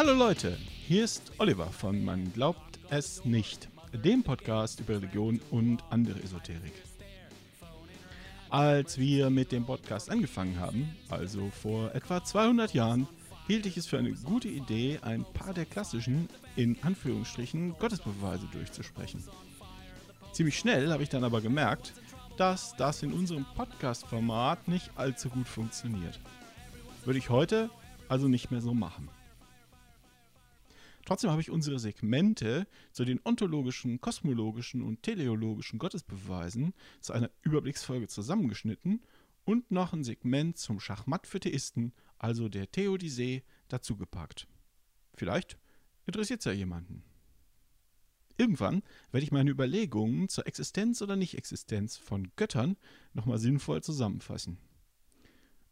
Hallo Leute, hier ist Oliver von Man glaubt es nicht, dem Podcast über Religion und andere Esoterik. Als wir mit dem Podcast angefangen haben, also vor etwa 200 Jahren, hielt ich es für eine gute Idee, ein paar der klassischen, in Anführungsstrichen, Gottesbeweise durchzusprechen. Ziemlich schnell habe ich dann aber gemerkt, dass das in unserem Podcast-Format nicht allzu gut funktioniert. Würde ich heute also nicht mehr so machen. Trotzdem habe ich unsere Segmente zu den ontologischen, kosmologischen und teleologischen Gottesbeweisen zu einer Überblicksfolge zusammengeschnitten und noch ein Segment zum Schachmatt für Theisten, also der Theodisee, dazugepackt. Vielleicht interessiert es ja jemanden. Irgendwann werde ich meine Überlegungen zur Existenz oder Nicht-Existenz von Göttern nochmal sinnvoll zusammenfassen.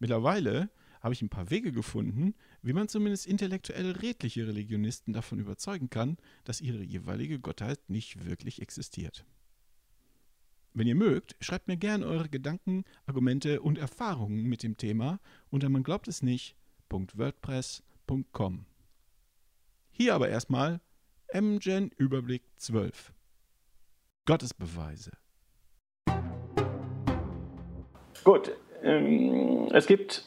Mittlerweile habe ich ein paar Wege gefunden, wie man zumindest intellektuell redliche Religionisten davon überzeugen kann, dass ihre jeweilige Gottheit nicht wirklich existiert. Wenn ihr mögt, schreibt mir gerne eure Gedanken, Argumente und Erfahrungen mit dem Thema unter man glaubt es nicht.wordpress.com. Hier aber erstmal MGen Überblick 12. Gottesbeweise. Gut, ähm, es gibt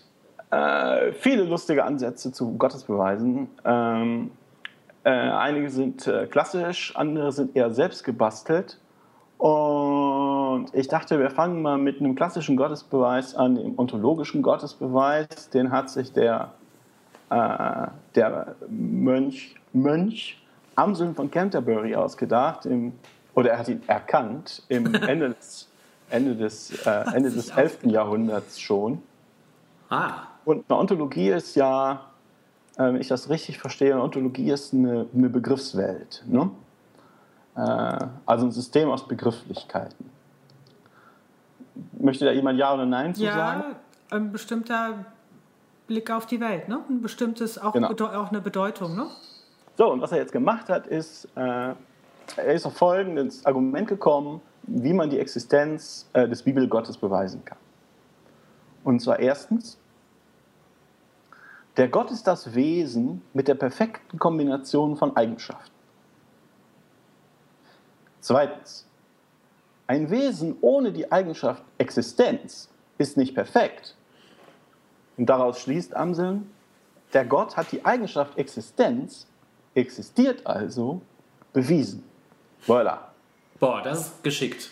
äh, viele lustige Ansätze zu Gottesbeweisen. Ähm, äh, einige sind äh, klassisch, andere sind eher selbst gebastelt. Und ich dachte, wir fangen mal mit einem klassischen Gottesbeweis an, dem ontologischen Gottesbeweis. Den hat sich der, äh, der Mönch, Mönch Amseln von Canterbury ausgedacht, im, oder er hat ihn erkannt im Ende des, Ende des, äh, Ende des 11. Jahrhunderts schon. Ah. Und eine Ontologie ist ja, wenn ich das richtig verstehe, eine Ontologie ist eine, eine Begriffswelt. Ne? Äh, also ein System aus Begrifflichkeiten. Möchte da jemand Ja oder Nein zu ja, sagen? Ja, ein bestimmter Blick auf die Welt, ne? ein bestimmtes, auch, genau. auch eine Bedeutung. Ne? So, und was er jetzt gemacht hat, ist, äh, er ist auf folgendes Argument gekommen, wie man die Existenz äh, des Bibelgottes beweisen kann. Und zwar erstens, der Gott ist das Wesen mit der perfekten Kombination von Eigenschaften. Zweitens, ein Wesen ohne die Eigenschaft Existenz ist nicht perfekt. Und daraus schließt Amseln, der Gott hat die Eigenschaft Existenz, existiert also, bewiesen. Voilà. Boah, das ist geschickt.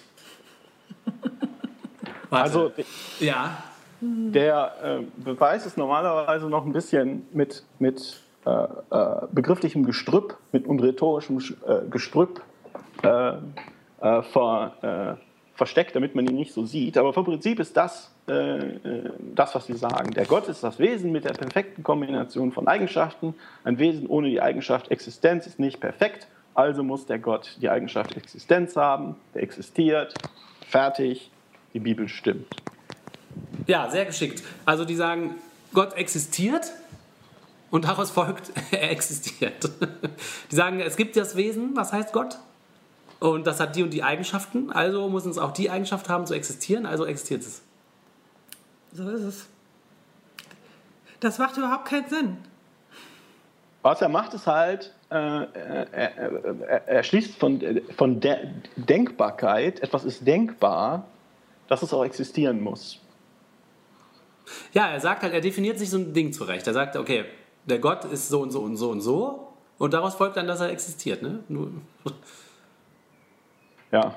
also, ja. Der äh, Beweis ist normalerweise noch ein bisschen mit, mit äh, äh, begrifflichem Gestrüpp, mit und rhetorischem äh, Gestrüpp äh, äh, ver, versteckt, damit man ihn nicht so sieht. Aber vom Prinzip ist das das, was sie sagen. Der Gott ist das Wesen mit der perfekten Kombination von Eigenschaften. Ein Wesen ohne die Eigenschaft Existenz ist nicht perfekt. Also muss der Gott die Eigenschaft Existenz haben. Der existiert. Fertig. Die Bibel stimmt. Ja, sehr geschickt. Also die sagen, Gott existiert und daraus folgt, er existiert. Die sagen, es gibt das Wesen, was heißt Gott? Und das hat die und die Eigenschaften, also muss es auch die Eigenschaft haben zu existieren, also existiert es. So ist es. Das macht überhaupt keinen Sinn. Was er macht, ist halt, äh, er, er, er, schließt von, von der Denkbarkeit, etwas ist denkbar, dass es auch existieren muss. Ja, er sagt halt, er definiert sich so ein Ding zurecht. Er sagt, okay, der Gott ist so und so und so und so und daraus folgt dann, dass er existiert. Ne? Ja.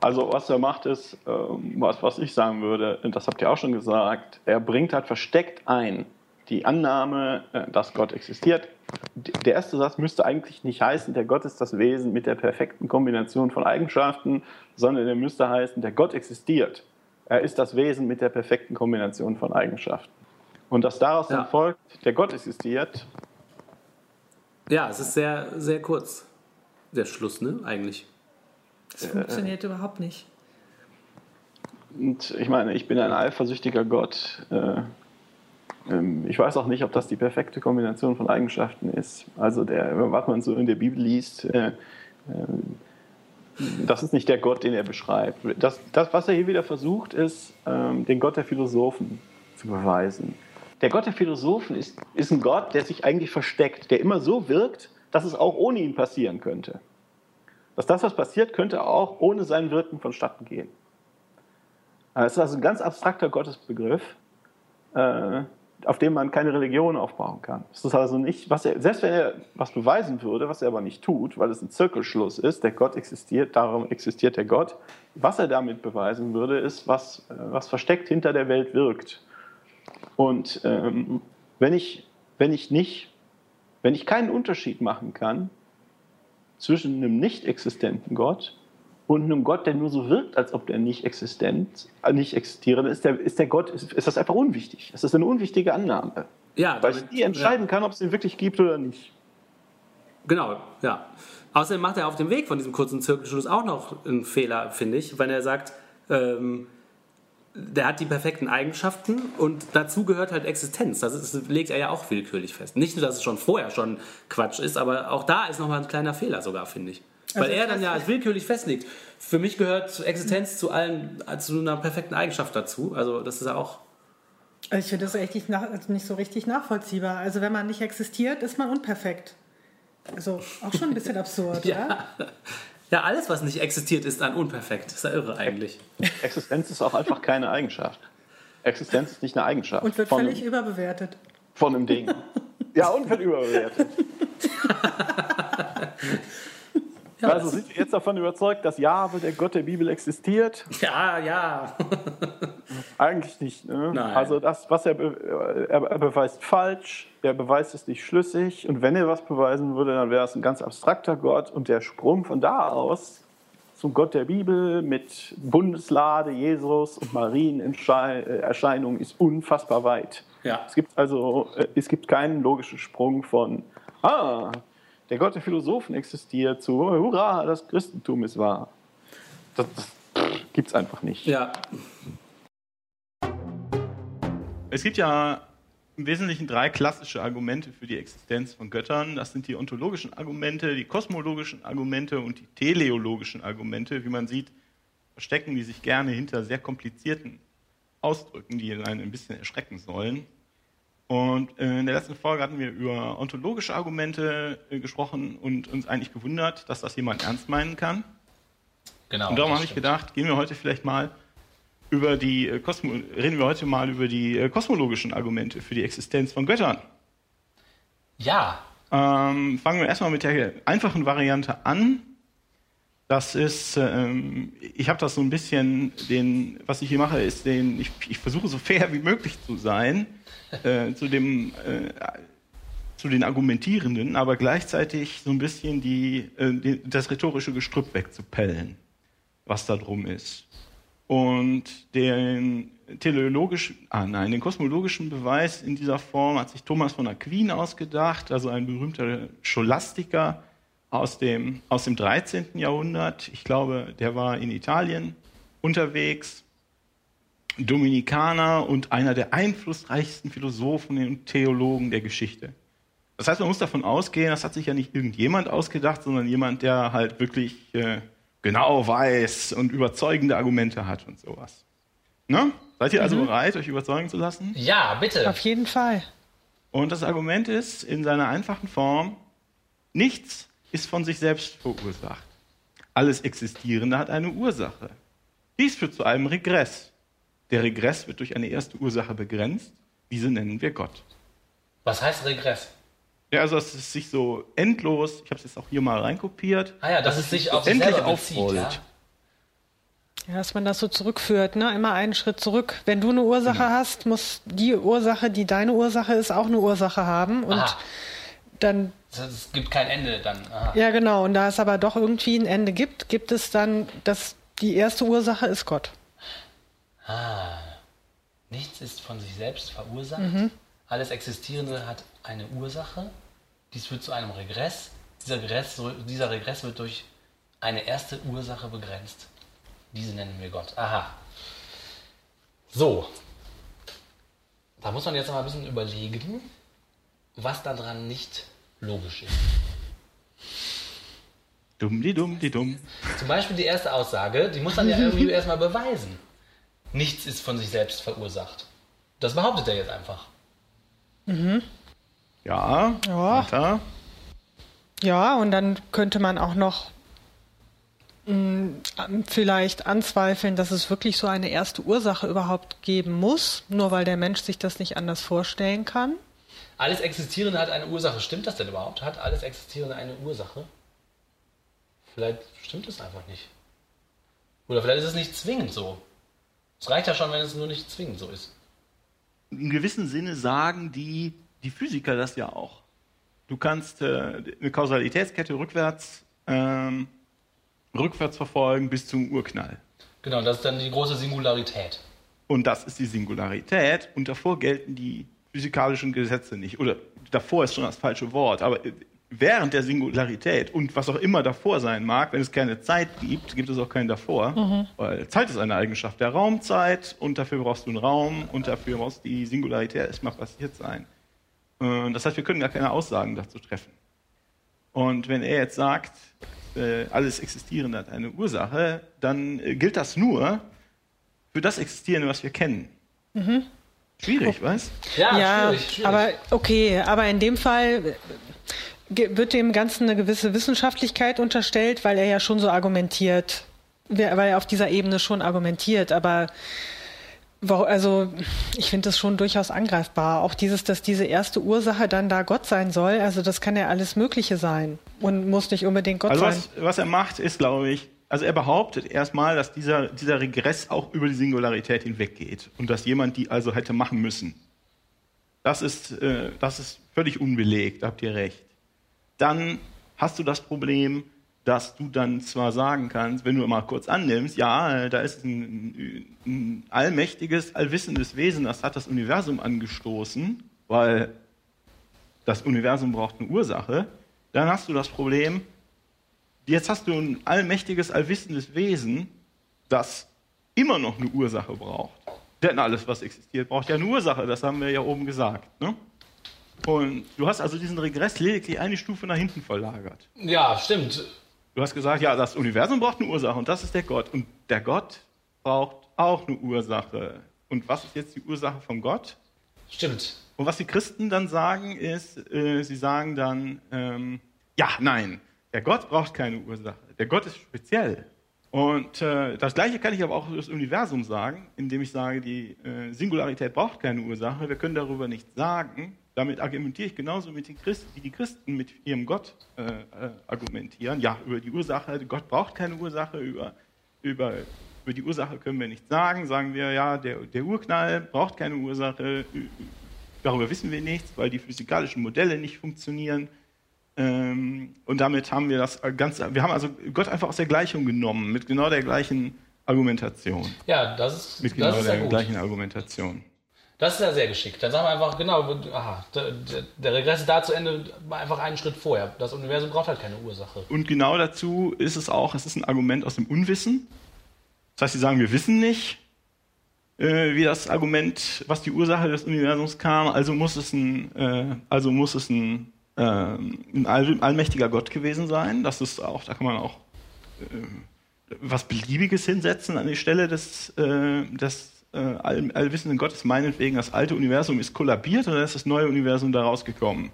Also was er macht ist, ähm, was, was ich sagen würde, das habt ihr auch schon gesagt, er bringt halt versteckt ein die Annahme, äh, dass Gott existiert. Der erste Satz müsste eigentlich nicht heißen, der Gott ist das Wesen mit der perfekten Kombination von Eigenschaften, sondern der müsste heißen, der Gott existiert. Er ist das Wesen mit der perfekten Kombination von Eigenschaften. Und dass daraus ja. dann folgt, der Gott existiert. Ja, es ist sehr, sehr kurz, der Schluss, ne, eigentlich. Das funktioniert äh, überhaupt nicht. Und ich meine, ich bin ein eifersüchtiger Gott. Äh, ähm, ich weiß auch nicht, ob das die perfekte Kombination von Eigenschaften ist. Also, der, was man so in der Bibel liest, äh, äh, das ist nicht der Gott, den er beschreibt. Das, das was er hier wieder versucht, ist, ähm, den Gott der Philosophen zu beweisen. der Gott der Philosophen ist, ist ein Gott, der sich eigentlich versteckt, der immer so wirkt, dass es auch ohne ihn passieren könnte. Dass das, was passiert, könnte auch ohne sein Wirken vonstatten gehen. Es ist also ein ganz abstrakter Gottesbegriff, äh, auf dem man keine Religion aufbauen kann. Es ist also nicht, was er, selbst wenn er was beweisen würde, was er aber nicht tut, weil es ein Zirkelschluss ist, der Gott existiert, darum existiert der Gott. Was er damit beweisen würde, ist, was, äh, was versteckt hinter der Welt wirkt. Und ähm, wenn, ich, wenn ich nicht, wenn ich keinen Unterschied machen kann zwischen einem nicht existenten Gott und einem Gott, der nur so wirkt, als ob der nicht existent, äh, nicht existiere, ist der, ist der Gott, ist, ist das einfach unwichtig. Es ist eine unwichtige Annahme. Ja, weil damit, ich nie entscheiden ja. kann, ob es ihn wirklich gibt oder nicht. Genau, ja. Außerdem macht er auf dem Weg von diesem kurzen Zirkelschluss auch noch einen Fehler, finde ich, wenn er sagt, ähm, der hat die perfekten Eigenschaften und dazu gehört halt Existenz. Das, ist, das, legt er ja auch willkürlich fest. Nicht nur, dass es schon vorher schon Quatsch ist, aber auch da ist nochmal ein kleiner Fehler sogar, finde ich. Weil also er dann ja willkürlich festlegt. Für mich gehört Existenz zu allen, zu einer perfekten Eigenschaft dazu. Also das ist ja auch. Ich finde das echt nicht, nach, also nicht so richtig nachvollziehbar. Also wenn man nicht existiert, ist man unperfekt. Also auch schon ein bisschen absurd, ja. ja. Ja, alles, was nicht existiert, ist dann unperfekt. Das ist ja irre eigentlich. Existenz ist auch einfach keine Eigenschaft. Existenz ist nicht eine Eigenschaft. Und wird völlig einem, überbewertet. Von einem Ding. ja, und wird überbewertet. Ja, also sind Sie jetzt davon überzeugt, dass Jahwe, der Gott der Bibel, existiert? Ja, ja. Eigentlich nicht. Ne? Nein. Also das, was er, be er, er, beweist, falsch. Der Beweis ist nicht schlüssig. Und wenn er was beweisen würde, dann wäre es ein ganz abstrakter Gott. Und der Sprung von da aus zum Gott der Bibel mit Bundeslade, Jesus und Marienerscheinung ist unfassbar weit. Ja. Es gibt also äh, es gibt keinen logischen Sprung von ah, der Gott der Philosophen existiert, zu Hurra, das Christentum ist wahr. Das, das gibt es einfach nicht. Ja. Es gibt ja im Wesentlichen drei klassische Argumente für die Existenz von Göttern. Das sind die ontologischen Argumente, die kosmologischen Argumente und die teleologischen Argumente. Wie man sieht, verstecken die sich gerne hinter sehr komplizierten Ausdrücken, die einen ein bisschen erschrecken sollen. Und äh, in der letzten Folge hatten wir über ontologische Argumente äh, gesprochen und uns eigentlich gewundert, dass das jemand ernst meinen kann. Genau. Und darum habe ich gedacht, gehen wir heute vielleicht mal über die äh, Kosmo reden wir heute mal über die kosmologischen Argumente für die Existenz von Göttern. Ja. Ähm, fangen wir erstmal mit der einfachen Variante an. Das ist, ähm, ich habe das so ein bisschen, den, was ich hier mache, ist den, ich, ich versuche so fair wie möglich zu sein äh, zu, dem, äh, zu den Argumentierenden, aber gleichzeitig so ein bisschen die, äh, die, das rhetorische Gestrüpp wegzupellen, was da drum ist. Und den teleologischen, ah nein, den kosmologischen Beweis in dieser Form hat sich Thomas von Aquin ausgedacht, also ein berühmter Scholastiker aus dem, aus dem 13. Jahrhundert. Ich glaube, der war in Italien unterwegs Dominikaner und einer der einflussreichsten Philosophen und Theologen der Geschichte. Das heißt, man muss davon ausgehen, das hat sich ja nicht irgendjemand ausgedacht, sondern jemand, der halt wirklich äh, genau weiß und überzeugende Argumente hat und sowas. Ne? Seid ihr also mhm. bereit, euch überzeugen zu lassen? Ja, bitte. Auf jeden Fall. Und das Argument ist in seiner einfachen Form, nichts ist von sich selbst verursacht. Alles Existierende hat eine Ursache. Dies führt zu einem Regress. Der Regress wird durch eine erste Ursache begrenzt. Diese nennen wir Gott. Was heißt Regress? Ja, also dass es sich so endlos, ich habe es jetzt auch hier mal reinkopiert, ah ja, dass, dass es sich auf endlich aufrollt. Ja? ja? dass man das so zurückführt, ne? immer einen Schritt zurück. Wenn du eine Ursache genau. hast, muss die Ursache, die deine Ursache ist, auch eine Ursache haben. Und Aha. dann es gibt kein Ende dann. Aha. Ja, genau. Und da es aber doch irgendwie ein Ende gibt, gibt es dann, dass die erste Ursache ist Gott. Ah, nichts ist von sich selbst verursacht. Mhm. Alles Existierende hat eine Ursache. Dies führt zu einem Regress. Dieser Regress, dieser Regress wird durch eine erste Ursache begrenzt. Diese nennen wir Gott. Aha. So. Da muss man jetzt noch mal ein bisschen überlegen, was daran nicht logisch ist. Dumm, die dumm, die dumm. Zum Beispiel die erste Aussage, die muss man ja irgendwie erstmal beweisen nichts ist von sich selbst verursacht. Das behauptet er jetzt einfach. Mhm. Ja, Ja. weiter. Ja, und dann könnte man auch noch mh, vielleicht anzweifeln, dass es wirklich so eine erste Ursache überhaupt geben muss, nur weil der Mensch sich das nicht anders vorstellen kann. Alles Existierende hat eine Ursache. Stimmt das denn überhaupt? Hat alles Existierende eine Ursache? Vielleicht stimmt es einfach nicht. Oder vielleicht ist es nicht zwingend so. Es reicht ja schon, wenn es nur nicht zwingend so ist. In gewissem Sinne sagen die, die Physiker das ja auch. Du kannst äh, eine Kausalitätskette rückwärts, ähm, rückwärts verfolgen bis zum Urknall. Genau, das ist dann die große Singularität. Und das ist die Singularität und davor gelten die physikalischen Gesetze nicht. Oder davor ist schon das falsche Wort, aber während der Singularität und was auch immer davor sein mag, wenn es keine Zeit gibt, gibt es auch keinen davor, weil Zeit ist eine Eigenschaft der Raumzeit und dafür brauchst du einen Raum und dafür muss die Singularität erstmal passiert sein. Äh, Das heißt, wir können gar keine Aussagen dazu treffen. Und wenn er jetzt sagt, äh, alles Existierende hat eine Ursache, dann äh, gilt das nur für das Existierende, was wir kennen. Schwierig, weißt Ja, ja, schwierig, schwierig. aber okay, aber in dem Fall wird dem Ganzen eine gewisse Wissenschaftlichkeit unterstellt, weil er ja schon so argumentiert, weil er auf dieser Ebene schon argumentiert, aber also ich finde das schon durchaus angreifbar. Auch dieses, dass diese erste Ursache dann da Gott sein soll, also das kann ja alles Mögliche sein und muss nicht unbedingt Gott Also sein. was, was er macht, ist, glaube ich, also er behauptet erstmal, dass dieser, dieser Regress auch über die Singularität hinweggeht und dass jemand die also hätte machen müssen. Das ist, äh, das ist völlig unbelegt, habt ihr recht. Dann hast du das Problem, dass du dann zwar sagen kannst, wenn du mal kurz annimmst, ja, da ist ein, ein allmächtiges, allwissendes Wesen, das hat das Universum angestoßen, weil das Universum braucht eine Ursache, dann hast du das Problem, jetzt hast du ein allmächtiges, allwissendes Wesen, das immer noch eine Ursache braucht. Denn alles, was existiert, braucht ja eine Ursache, das haben wir ja oben gesagt. Ne? Und du hast also diesen Regress lediglich eine Stufe nach hinten verlagert. ja, stimmt. Du hast gesagt, ja, das Universum braucht eine Ursache und das ist der Gott. Und der Gott braucht auch eine Ursache. Und was ist jetzt die Ursache von Gott? Stimmt. Und was die Christen dann sagen, ist, äh, sie sagen dann, ähm, ja, nein, der Gott braucht keine Ursache. Der Gott ist speziell. Und äh, das Gleiche kann ich aber auch über das Universum sagen, indem ich sage, die äh, Singularität braucht keine Ursache. Wir können darüber nichts sagen. Damit argumentiere ich genauso mit den Christen, wie die Christen mit ihrem Gott äh, äh, argumentieren. Ja, über die Ursache, Gott braucht keine Ursache, über, über, über die Ursache können wir nichts sagen. Sagen wir, ja, der, der Urknall braucht keine Ursache, darüber wissen wir nichts, weil die physikalischen Modelle nicht funktionieren. Ähm, und damit haben wir das Ganze, wir haben also Gott einfach aus der Gleichung genommen, mit genau der gleichen Argumentation. Ja, das ist, Mit genau das ist der gut. gleichen Argumentation. Das ist ja sehr geschickt. Dann sagen wir einfach, genau, aha, der, der- Regress ist da zu Ende, einfach einen Schritt vorher. Das Universum braucht halt keine Ursache. Und genau dazu ist es auch, es ist ein Argument aus dem Unwissen. Das heißt, sie sagen, wir wissen nicht, äh, wie das Argument, was die Ursache des Universums kam, also muss es ein, äh, also muss es ein, äh, ein all, allmächtiger Gott gewesen sein. Das ist auch, da kann man auch äh, was Beliebiges hinsetzen an die Stelle des, äh, des äh, all, allwissenden Gottes. Meinetwegen, das alte Universum ist kollabiert dann ist das neue Universum da rausgekommen.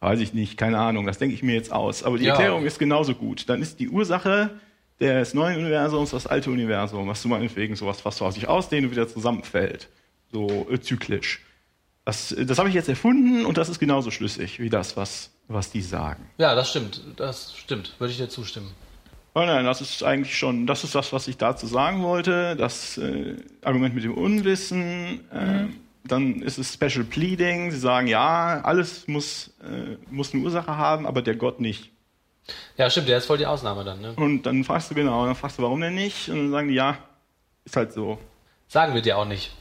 Weiß ich nicht, keine Ahnung, das denke ich mir jetzt aus. Aber die Ja. Erklärung ist genauso gut. Dann ist die Ursache des neuen Universums das alte Universum, was du meinetwegen sowas fast vor sich ausdehnt und wieder zusammenfällt. So äh, zyklisch. Das, das habe ich jetzt erfunden und das ist genauso schlüssig wie das, was, was die sagen. Ja, das stimmt. Das stimmt. Würde ich dir zustimmen. Oh nein, das ist eigentlich schon, das ist das, was ich dazu sagen wollte. Das äh, Argument mit dem Unwissen. Äh, Dann ist es Special Pleading. Sie sagen, ja, alles muss, äh, muss eine Ursache haben, aber der Gott nicht. Ja, stimmt. Der ist voll die Ausnahme dann. Ne? Und dann fragst du genau, dann fragst du, warum denn nicht? Und dann sagen die, ja, ist halt so. Sagen wir dir auch nicht.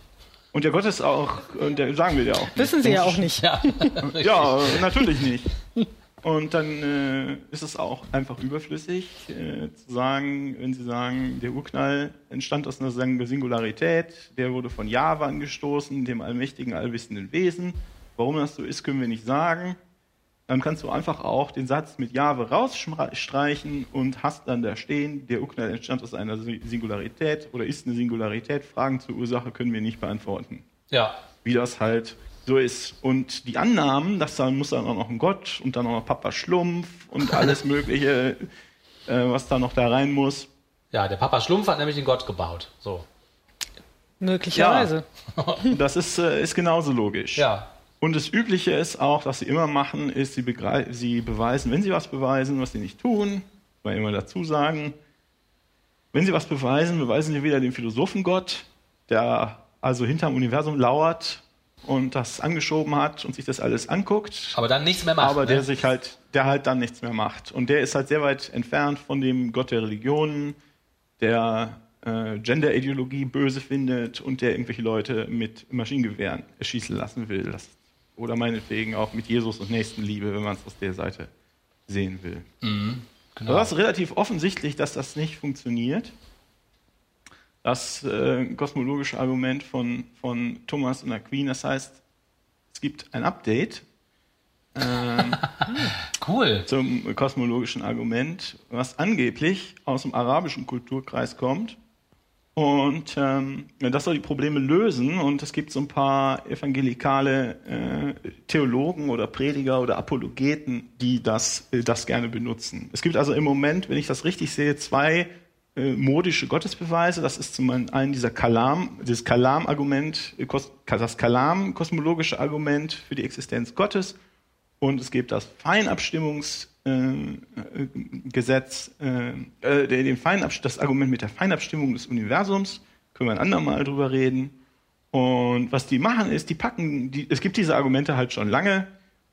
Und der Gott ist auch, und der sagen wir dir auch. Wissen sie ja auch nicht. Ja, Ja, natürlich nicht. Und dann äh, ist es auch einfach überflüssig äh, zu sagen, wenn Sie sagen, der Urknall entstand aus einer Singularität, der wurde von Jahwe angestoßen, dem allmächtigen, allwissenden Wesen. Warum das so ist, können wir nicht sagen. Dann kannst du einfach auch den Satz mit Jahwe rausstreichen und hast dann da stehen, der Urknall entstand aus einer Singularität oder ist eine Singularität. Fragen zur Ursache können wir nicht beantworten ja. wie das halt so ist. Und die Annahmen, dass da muss dann auch noch ein Gott und dann auch noch Papa Schlumpf und alles Mögliche, äh, was da noch da rein muss. Ja, der Papa Schlumpf hat nämlich den Gott gebaut. So. Möglicherweise. Das ist, äh, ist genauso logisch. Ja. Und das Übliche ist auch, was sie immer machen, ist, sie, sie beweisen, wenn sie was beweisen, was sie nicht tun, weil immer dazu sagen, wenn sie was beweisen, beweisen sie wieder den Philosophengott, der also hinterm Universum lauert und das angeschoben hat und sich das alles anguckt, Aber dann nichts mehr macht. aber der ne? sich halt, der halt dann nichts mehr macht. Und der ist halt sehr weit entfernt von dem Gott der Religionen, der äh, Gender-Ideologie böse findet und der irgendwelche Leute mit Maschinengewehren erschießen lassen will. Das, oder meinetwegen auch mit Jesus und Nächstenliebe, wenn man es aus der Seite sehen will. genau. Aber das ist relativ offensichtlich, dass das nicht funktioniert. Das äh, kosmologische Argument von, von Thomas und Aquin, das heißt, es gibt ein Update ähm, Cool. zum kosmologischen Argument, was angeblich aus dem arabischen Kulturkreis kommt. Und ähm, das soll die Probleme lösen. Und es gibt so ein paar evangelikale äh, Theologen oder Prediger oder Apologeten, die das, äh, das gerne benutzen. Es gibt also im Moment, wenn ich das richtig sehe, zwei äh, modische Gottesbeweise. Das ist zum einen dieser Kalam, dieses Kalam-Argument, äh, das Kalam-kosmologische Argument für die Existenz Gottes. Und es gibt das Feinabstimmungsgesetz, äh, Gesetz, äh, äh, den das Argument mit der Feinabstimmung des Universums. Können wir ein andermal drüber reden. Und was die machen ist, die packen, die, es gibt diese Argumente halt schon lange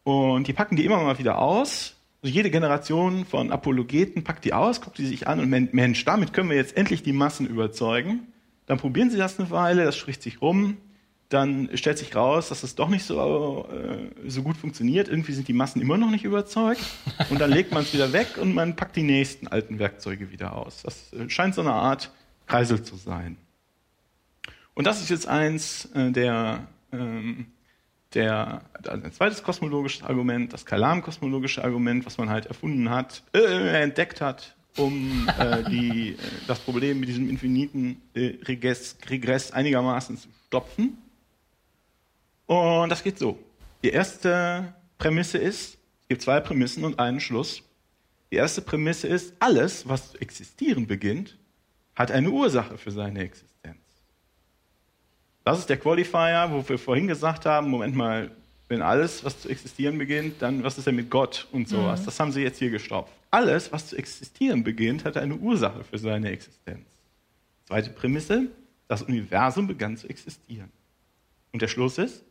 und die packen die immer mal wieder aus. Also jede Generation von Apologeten packt die aus, guckt die sich an und Men- Mensch, damit können wir jetzt endlich die Massen überzeugen. Dann probieren sie das eine Weile, das spricht sich rum. Dann stellt sich raus, dass es doch nicht so, äh, so gut funktioniert. Irgendwie sind die Massen immer noch nicht überzeugt. Und dann legt man es wieder weg und man packt die nächsten alten Werkzeuge wieder aus. Das äh, scheint so eine Art Kreisel zu sein. Und das ist jetzt eins äh, der, ähm, der, ein zweites kosmologisches Argument, das Kalam-kosmologische Argument, was man halt erfunden hat, äh, entdeckt hat, um äh, die, äh, das Problem mit diesem infiniten äh, Regress, Regress einigermaßen zu stopfen. Und das geht so. Die erste Prämisse ist, es gibt zwei Prämissen und einen Schluss. Die erste Prämisse ist, alles, was zu existieren beginnt, hat eine Ursache für seine Existenz. Das ist der Qualifier, wo wir vorhin gesagt haben, Moment mal, wenn alles, was zu existieren beginnt, dann was ist denn mit Gott und sowas? Das haben sie jetzt hier gestopft. Alles, was zu existieren beginnt, hat eine Ursache für seine Existenz. Zweite Prämisse, das Universum begann zu existieren. Und der Schluss ist,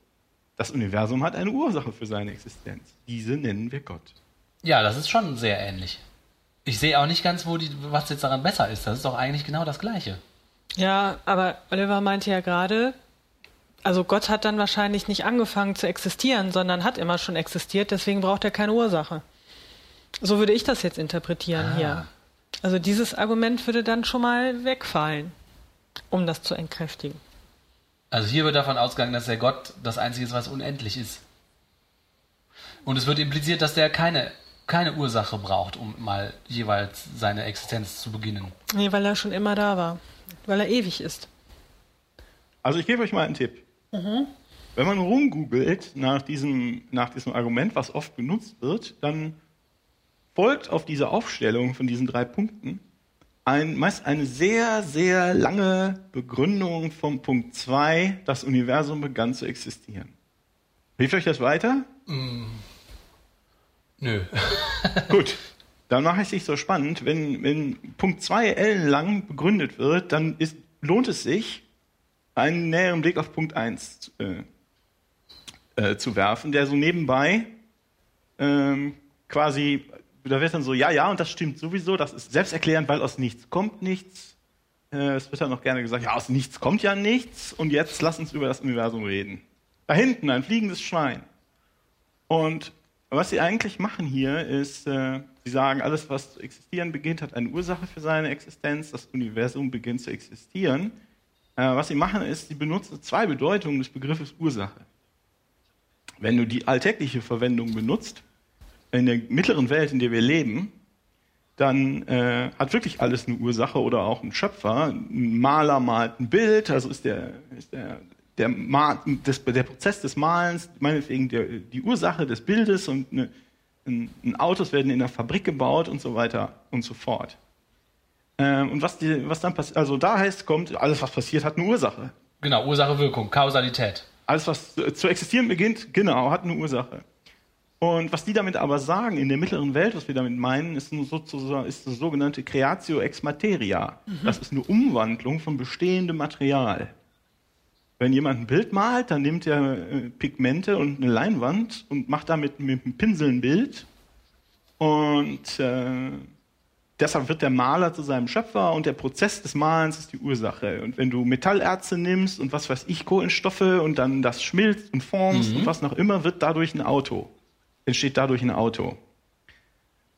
das Universum hat eine Ursache für seine Existenz. Diese nennen wir Gott. Ja, das ist schon sehr ähnlich. Ich sehe auch nicht ganz, wo die, was jetzt daran besser ist. Das ist doch eigentlich genau das Gleiche. Ja, aber Oliver meinte ja gerade, also Gott hat dann wahrscheinlich nicht angefangen zu existieren, sondern hat immer schon existiert, deswegen braucht er keine Ursache. So würde ich das jetzt interpretieren hier. Also dieses Argument würde dann schon mal wegfallen, um das zu entkräftigen. Also hier wird davon ausgegangen, dass der Gott das Einzige ist, was unendlich ist. Und es wird impliziert, dass der keine, keine Ursache braucht, um mal jeweils seine Existenz zu beginnen. Nee, weil er schon immer da war. Weil er ewig ist. Also ich gebe euch mal einen Tipp. Wenn man rumgoogelt nach diesem, nach diesem Argument, was oft benutzt wird, dann folgt auf diese Aufstellung von diesen drei Punkten ein, meist eine sehr, sehr lange Begründung vom Punkt 2, das Universum begann zu existieren. Hilft euch das weiter? Nö. Gut, dann mache ich es nicht so spannend. Wenn, wenn Punkt 2 ellenlang begründet wird, dann ist, lohnt es sich, einen näheren Blick auf Punkt 1 äh, äh, zu werfen, der so nebenbei ähm, quasi, da wird dann so, ja, ja, und das stimmt sowieso, das ist selbsterklärend, weil aus nichts kommt nichts. Äh, es wird dann noch gerne gesagt, ja, aus nichts kommt ja nichts und jetzt lass uns über das Universum reden. Da hinten ein fliegendes Schwein. Und was sie eigentlich machen hier ist, äh, sie sagen, alles, was zu existieren beginnt, hat eine Ursache für seine Existenz. Das Universum beginnt zu existieren. Äh, was sie machen ist, sie benutzen zwei Bedeutungen des Begriffes Ursache. Wenn du die alltägliche Verwendung benutzt, in der mittleren Welt, in der wir leben, dann äh, hat wirklich alles eine Ursache oder auch ein Schöpfer. Ein Maler malt ein Bild, also ist der, ist der der, des, der Prozess des Malens, meinetwegen der, die Ursache des Bildes und eine, ein, ein Autos werden in der Fabrik gebaut und so weiter und so fort. Ähm, und was, die, was dann passiert, also da heißt, kommt, alles was passiert, hat eine Ursache. Genau, Ursache, Wirkung, Kausalität. Alles was zu existieren beginnt, genau, hat eine Ursache. Und was die damit aber sagen, in der mittleren Welt, was wir damit meinen, ist, sozusagen, ist das sogenannte Creatio ex materia. Mhm. Das ist eine Umwandlung von bestehendem Material. Wenn jemand ein Bild malt, dann nimmt er äh, Pigmente und eine Leinwand und macht damit mit einem Pinsel ein Bild. Und äh, deshalb wird der Maler zu seinem Schöpfer und der Prozess des Malens ist die Ursache. Und wenn du Metallerze nimmst und was weiß ich, Kohlenstoffe und dann das schmilzt und formst mhm. und was noch immer, wird dadurch ein Auto entsteht dadurch ein Auto.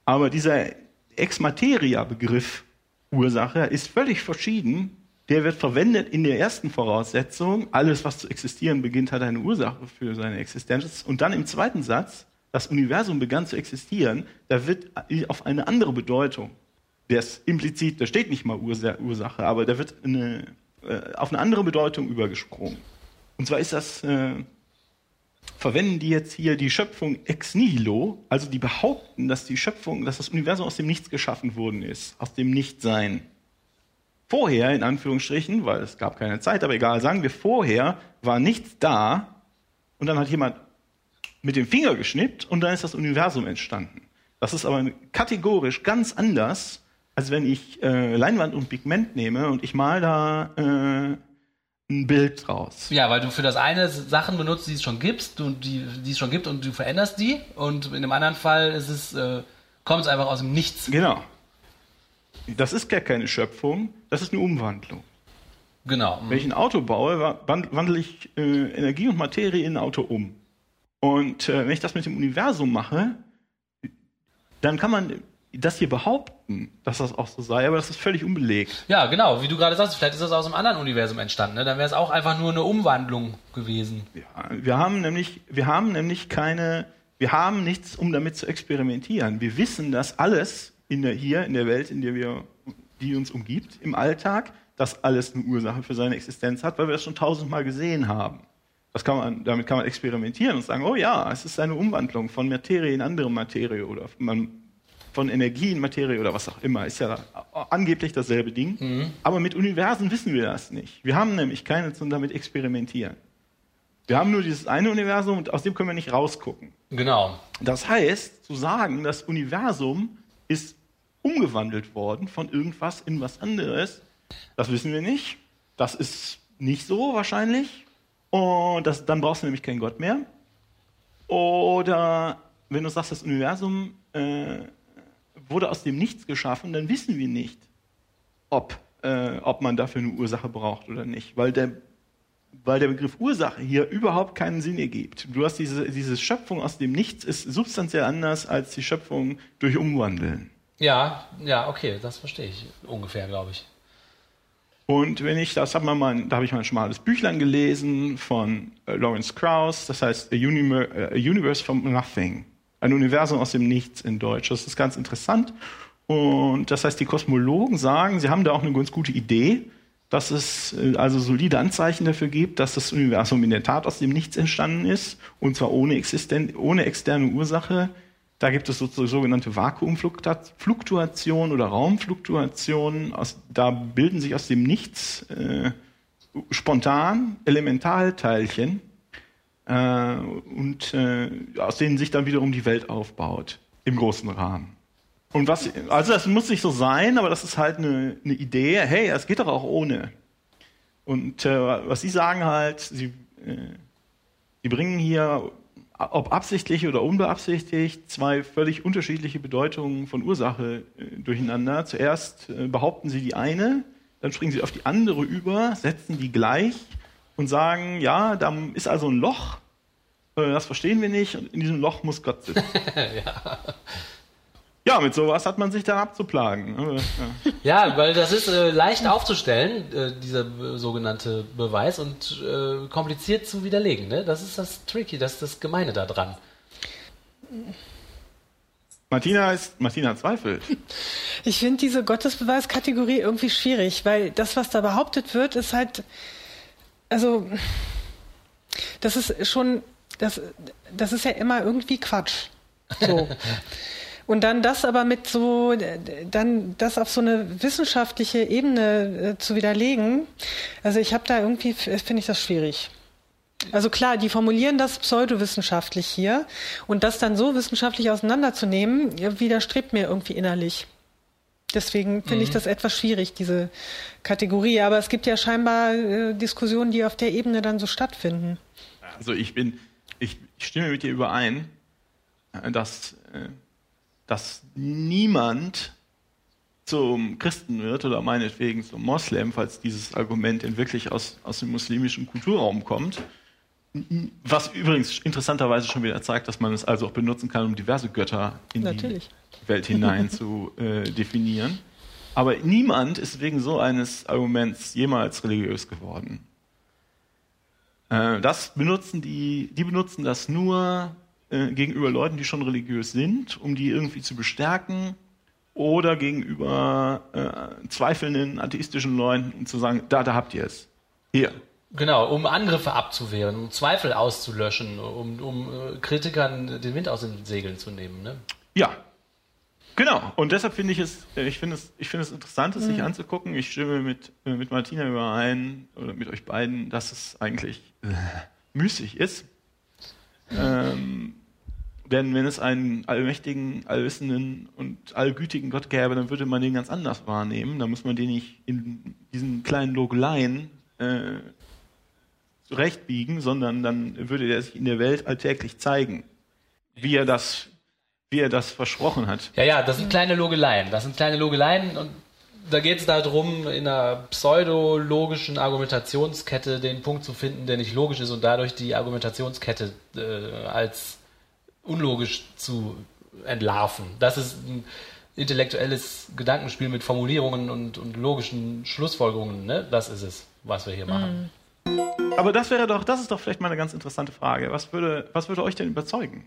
Aber dieser Ex Materia-Begriff Ursache ist völlig verschieden. Der wird verwendet in der ersten Voraussetzung. Alles, was zu existieren beginnt, hat eine Ursache für seine Existenz. Und dann im zweiten Satz, das Universum begann zu existieren, da wird auf eine andere Bedeutung, der ist implizit, da steht nicht mal Ursache, aber da wird eine, äh, auf eine andere Bedeutung übergesprungen. Und zwar ist das äh, verwenden die jetzt hier die Schöpfung ex nihilo, also die behaupten, dass die Schöpfung, dass das Universum aus dem Nichts geschaffen worden ist, aus dem Nichtsein. Vorher, in Anführungsstrichen, weil es gab keine Zeit, aber egal, sagen wir vorher, war nichts da und dann hat jemand mit dem Finger geschnippt und dann ist das Universum entstanden. Das ist aber kategorisch ganz anders, als wenn ich äh, Leinwand und Pigment nehme und ich mal da äh, ein Bild draus. Ja, weil du für das eine Sachen benutzt, die es schon gibt, und die, die es schon gibt und du veränderst die. Und in dem anderen Fall ist es, äh, kommt es einfach aus dem Nichts. Genau. Das ist gar keine Schöpfung, das ist eine Umwandlung. Genau. Wenn ich ein Auto baue, wandle ich äh, Energie und Materie in ein Auto um. Und äh, wenn ich das mit dem Universum mache, dann kann man das hier behaupten, dass das auch so sei, aber das ist völlig unbelegt. Ja, genau, wie du gerade sagst, vielleicht ist das aus einem anderen Universum entstanden, ne? dann wäre es auch einfach nur eine Umwandlung gewesen. Ja, wir haben nämlich, wir haben nämlich keine, wir haben nichts, um damit zu experimentieren. Wir wissen, dass alles in der, hier in der Welt, in der wir, die uns umgibt, im Alltag, dass alles eine Ursache für seine Existenz hat, weil wir das schon tausendmal gesehen haben. Kann man, damit kann man experimentieren und sagen, oh ja, es ist eine Umwandlung von Materie in andere Materie oder von Energie in Materie oder was auch immer, ist ja angeblich dasselbe Ding. Mhm. Aber mit Universen wissen wir das nicht. Wir haben nämlich keine zum damit experimentieren. Wir haben nur dieses eine Universum und aus dem können wir nicht rausgucken. Genau. Das heißt, zu sagen, das Universum ist umgewandelt worden von irgendwas in was anderes, das wissen wir nicht. Das ist nicht so wahrscheinlich. Und das, dann brauchst du nämlich keinen Gott mehr. Oder wenn du sagst, das Universum äh, wurde aus dem Nichts geschaffen, dann wissen wir nicht, ob, äh, ob man dafür eine Ursache braucht oder nicht, weil der, weil der Begriff Ursache hier überhaupt keinen Sinn ergibt. Du hast diese, diese Schöpfung aus dem Nichts ist substanziell anders als die Schöpfung durch Umwandeln. Ja, ja, okay, das verstehe ich ungefähr, glaube ich. Und wenn ich, das hat man mal, da habe ich mal ein schmales Büchlein gelesen von äh, Lawrence Krauss, das heißt A, Universe, from Nothing ein Universum aus dem Nichts in Deutsch. Das ist ganz interessant. Und das heißt, die Kosmologen sagen, sie haben da auch eine ganz gute Idee, dass es äh, also solide Anzeichen dafür gibt, dass das Universum in der Tat aus dem Nichts entstanden ist, und zwar ohne, ohne externe Ursache. Da gibt es sogenannte Vakuumfluktuation oder Raumfluktuation. Aus, da bilden sich aus dem Nichts äh, spontan Elementarteilchen, äh, und äh, aus denen sich dann wiederum die Welt aufbaut im großen Rahmen. Und was, also das muss nicht so sein, aber das ist halt eine, eine Idee. Hey, es geht doch auch ohne. Und äh, was Sie sagen halt, Sie, äh, Sie bringen hier, ob absichtlich oder unbeabsichtigt, zwei völlig unterschiedliche Bedeutungen von Ursache äh, durcheinander. Zuerst äh, behaupten Sie die eine, dann springen Sie auf die andere über, setzen die gleich und sagen, ja, da ist also ein Loch, äh, das verstehen wir nicht, und in diesem Loch muss Gott sitzen. ja. Ja, mit sowas hat man sich dann abzuplagen. Ja, ja weil das ist äh, leicht aufzustellen, äh, dieser äh, sogenannte Beweis, und äh, kompliziert zu widerlegen. Ne? Das ist das Tricky, das ist das Gemeine daran. Martina ist, Martina zweifelt. Ich finde diese Gottesbeweiskategorie irgendwie schwierig, weil das, was da behauptet wird, ist halt also Das ist schon, das, das ist ja immer irgendwie Quatsch. So. Und dann das aber mit so, dann das auf so eine wissenschaftliche Ebene äh, zu widerlegen. Also ich habe da irgendwie, finde ich das schwierig. Also klar, die formulieren das pseudowissenschaftlich hier und das dann so wissenschaftlich auseinanderzunehmen, widerstrebt mir irgendwie innerlich. Deswegen finde mhm. ich das etwas schwierig, diese Kategorie. Aber es gibt ja scheinbar äh, Diskussionen, die auf der Ebene dann so stattfinden. Also ich bin, ich, ich stimme mit dir überein, äh, dass, äh, dass niemand zum Christen wird oder meinetwegen zum Moslem, falls dieses Argument denn wirklich aus, aus dem muslimischen Kulturraum kommt. Was übrigens interessanterweise schon wieder zeigt, dass man es also auch benutzen kann, um diverse Götter in Natürlich. die Welt hinein zu äh, definieren. Aber niemand ist wegen so eines Arguments jemals religiös geworden. Äh, das benutzen die, die benutzen das nur äh, gegenüber Leuten, die schon religiös sind, um die irgendwie zu bestärken oder gegenüber äh, zweifelnden atheistischen Leuten, um zu sagen, da, da habt ihr es. Hier, Genau, um Angriffe abzuwehren, um Zweifel auszulöschen, um, um äh, Kritikern den Wind aus den Segeln zu nehmen. Ne? Ja, genau. Und deshalb finde ich es, äh, ich finde es, ich finde es interessant, es mhm. sich anzugucken. Ich stimme mit, äh, mit Martina überein, oder mit euch beiden, dass es eigentlich äh, müßig ist. Ähm, denn wenn es einen allmächtigen, allwissenden und allgütigen Gott gäbe, dann würde man den ganz anders wahrnehmen. Da muss man den nicht in diesen kleinen Logeleien äh, zurechtbiegen, sondern dann würde er sich in der Welt alltäglich zeigen, wie er das, wie er das versprochen hat. Ja, ja, das sind kleine Logeleien. Das sind kleine Logeleien und da geht es darum, in einer pseudologischen Argumentationskette den Punkt zu finden, der nicht logisch ist und dadurch die Argumentationskette äh, als unlogisch zu entlarven. Das ist ein intellektuelles Gedankenspiel mit Formulierungen und, und logischen Schlussfolgerungen. Ne? Das ist es, was wir hier machen. Mhm. Aber das wäre doch, das ist doch vielleicht mal eine ganz interessante Frage. Was würde, was würde euch denn überzeugen?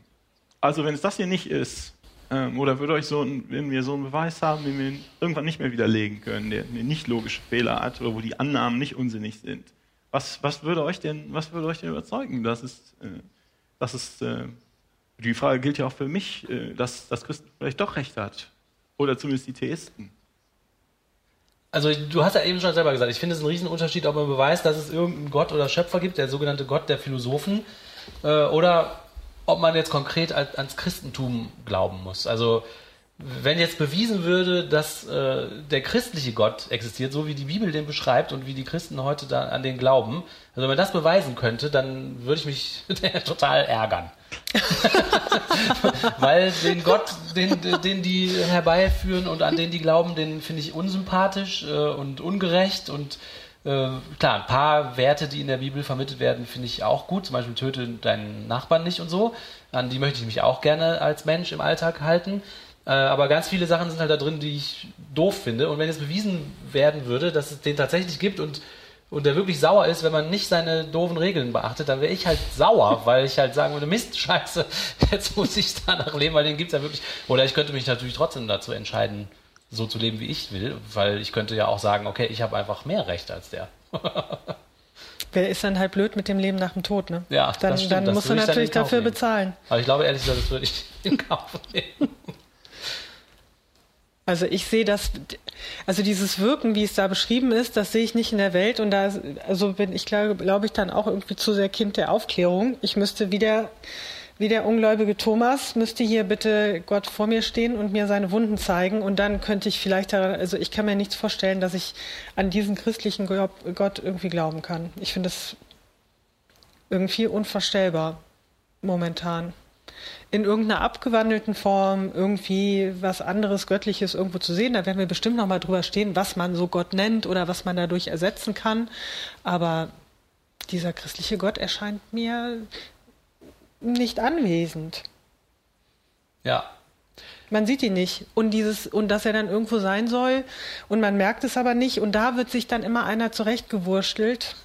Also wenn es das hier nicht ist, ähm, oder würde euch so, ein, wenn wir so einen Beweis haben, den wir irgendwann nicht mehr widerlegen können, der eine nicht logische Fehler hat oder wo die Annahmen nicht unsinnig sind, was, was würde euch denn, was würde euch denn überzeugen? Das ist, äh, das ist, äh, die Frage gilt ja auch für mich, äh, dass das Christen vielleicht doch recht hat. Oder zumindest die Theisten. Also du hast ja eben schon selber gesagt, ich finde es ein Riesenunterschied, ob man beweist, dass es irgendeinen Gott oder Schöpfer gibt, der sogenannte Gott der Philosophen, äh, oder ob man jetzt konkret ans Christentum glauben muss. Also wenn jetzt bewiesen würde, dass äh, der christliche Gott existiert, so wie die Bibel den beschreibt und wie die Christen heute da an den glauben, also wenn man das beweisen könnte, dann würde ich mich total ärgern. Weil den Gott, den, den die herbeiführen und an den die glauben, den finde ich unsympathisch äh, und ungerecht und äh, klar, ein paar Werte, die in der Bibel vermittelt werden, finde ich auch gut. Zum Beispiel töte deinen Nachbarn nicht und so. An die möchte ich mich auch gerne als Mensch im Alltag halten. Äh, aber ganz viele Sachen sind halt da drin, die ich doof finde. Und wenn jetzt bewiesen werden würde, dass es den tatsächlich gibt und, und der wirklich sauer ist, wenn man nicht seine doofen Regeln beachtet, dann wäre ich halt sauer, weil ich halt sagen würde, Mist, scheiße, jetzt muss ich danach leben, weil den gibt es ja wirklich. Oder ich könnte mich natürlich trotzdem dazu entscheiden, so zu leben, wie ich will, weil ich könnte ja auch sagen, okay, ich habe einfach mehr Recht als der. Wer ist dann halt blöd mit dem Leben nach dem Tod, ne? Ja, dann, das stimmt. dann musst du natürlich dafür nehmen. bezahlen. Aber ich glaube ehrlich gesagt, das würde ich in Kauf nehmen. Also ich sehe das, also dieses Wirken, wie es da beschrieben ist, das sehe ich nicht in der Welt und da also bin ich glaube, glaube ich dann auch irgendwie zu sehr Kind der Aufklärung. Ich müsste wieder wie der ungläubige Thomas müsste hier bitte Gott vor mir stehen und mir seine Wunden zeigen und dann könnte ich vielleicht also ich kann mir nichts vorstellen, dass ich an diesen christlichen Gott irgendwie glauben kann. Ich finde das irgendwie unvorstellbar momentan in irgendeiner abgewandelten Form irgendwie was anderes Göttliches irgendwo zu sehen. Da werden wir bestimmt noch mal drüber stehen, was man so Gott nennt oder was man dadurch ersetzen kann. Aber dieser christliche Gott erscheint mir nicht anwesend. Ja. Man sieht ihn nicht. Und dieses, und dass er dann irgendwo sein soll, und man merkt es aber nicht, und da wird sich dann immer einer zurechtgewurstelt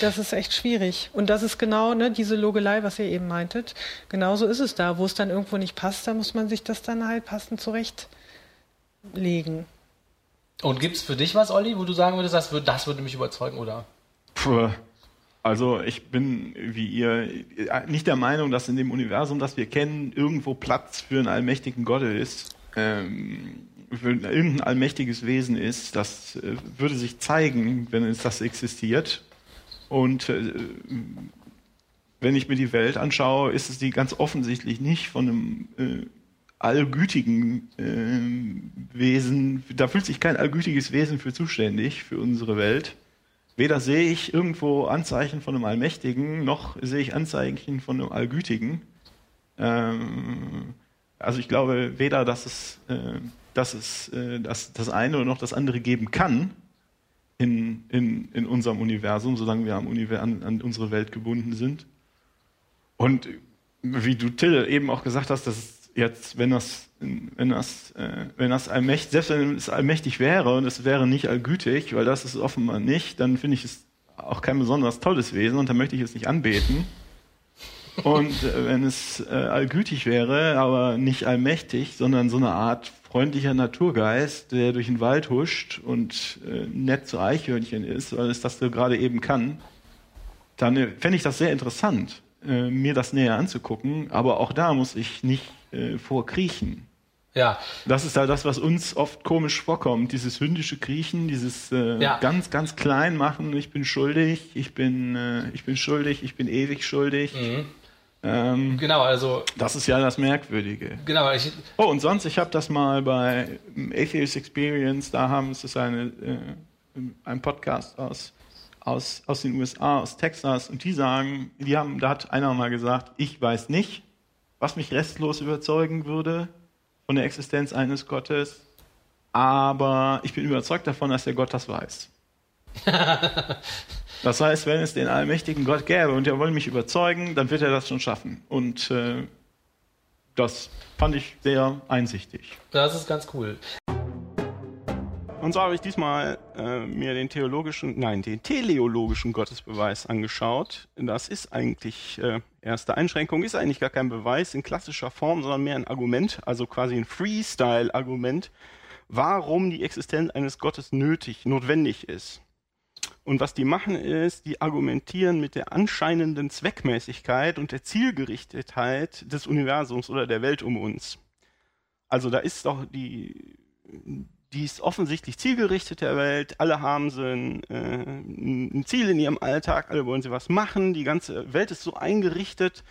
das ist echt schwierig. Und das ist genau ne, diese Logelei, was ihr eben meintet. Genauso ist es da. Wo es dann irgendwo nicht passt, da muss man sich das dann halt passend zurechtlegen. Und gibt es für dich was, Olli, wo du sagen würdest, das würde, das würde mich überzeugen, oder? Puh. Also ich bin wie ihr nicht der Meinung, dass in dem Universum, das wir kennen, irgendwo Platz für einen allmächtigen Gott ist. Ähm, für irgendein allmächtiges Wesen ist, das äh, würde sich zeigen, wenn es das existiert. Und äh, wenn ich mir die Welt anschaue, ist es die ganz offensichtlich nicht von einem äh, allgütigen äh, Wesen, da fühlt sich kein allgütiges Wesen für zuständig, für unsere Welt. Weder sehe ich irgendwo Anzeichen von einem Allmächtigen, noch sehe ich Anzeichen von einem Allgütigen. Ähm, also ich glaube weder, dass es, äh, dass es äh, dass das eine oder noch das andere geben kann in, in, in unserem Universum, solange wir am Univer an, an unsere Welt gebunden sind. Und wie du Till eben auch gesagt hast, dass jetzt, wenn das, wenn das, äh, wenn das allmächtig, selbst wenn es allmächtig wäre und es wäre nicht allgütig, weil das ist offenbar nicht, dann finde ich es auch kein besonders tolles Wesen und dann möchte ich es nicht anbeten. Und äh, wenn es äh, allgütig wäre, aber nicht allmächtig, sondern so eine Art freundlicher Naturgeist, der durch den Wald huscht und äh, nett zu Eichhörnchen ist, weil es das gerade eben kann, dann äh, fände ich das sehr interessant, äh, mir das näher anzugucken. Aber auch da muss ich nicht äh, vorkriechen. Ja. Das ist halt das, was uns oft komisch vorkommt. Dieses hündische Kriechen, dieses äh, ja. ganz, ganz klein machen. Ich bin schuldig, ich bin, äh, ich bin schuldig, ich bin ewig schuldig. Mhm. Ähm, genau, also. Das ist ja das Merkwürdige. Genau. Ich, oh, und sonst, ich habe das mal bei Atheist Experience, da haben es ist eine, äh, ein Podcast aus, aus, aus den USA, aus Texas, und die sagen, die haben, da hat einer mal gesagt, ich weiß nicht, was mich restlos überzeugen würde von der Existenz eines Gottes, aber ich bin überzeugt davon, dass der Gott das weiß. Das heißt, wenn es den allmächtigen Gott gäbe und er will mich überzeugen, dann wird er das schon schaffen. Und äh, das fand ich sehr einsichtig. Das ist ganz cool. Und so habe ich diesmal äh, mir den theologischen, nein, den teleologischen Gottesbeweis angeschaut. Das ist eigentlich, äh, erste Einschränkung, ist eigentlich gar kein Beweis in klassischer Form, sondern mehr ein Argument, also quasi ein Freestyle-Argument, warum die Existenz eines Gottes nötig, notwendig ist. Und was die machen ist, die argumentieren mit der anscheinenden Zweckmäßigkeit und der Zielgerichtetheit des Universums oder der Welt um uns. Also da ist doch die, die ist offensichtlich zielgerichtet der Welt. Alle haben sie ein, äh, ein, Ziel in ihrem Alltag, alle wollen sie was machen. Die ganze Welt ist so eingerichtet,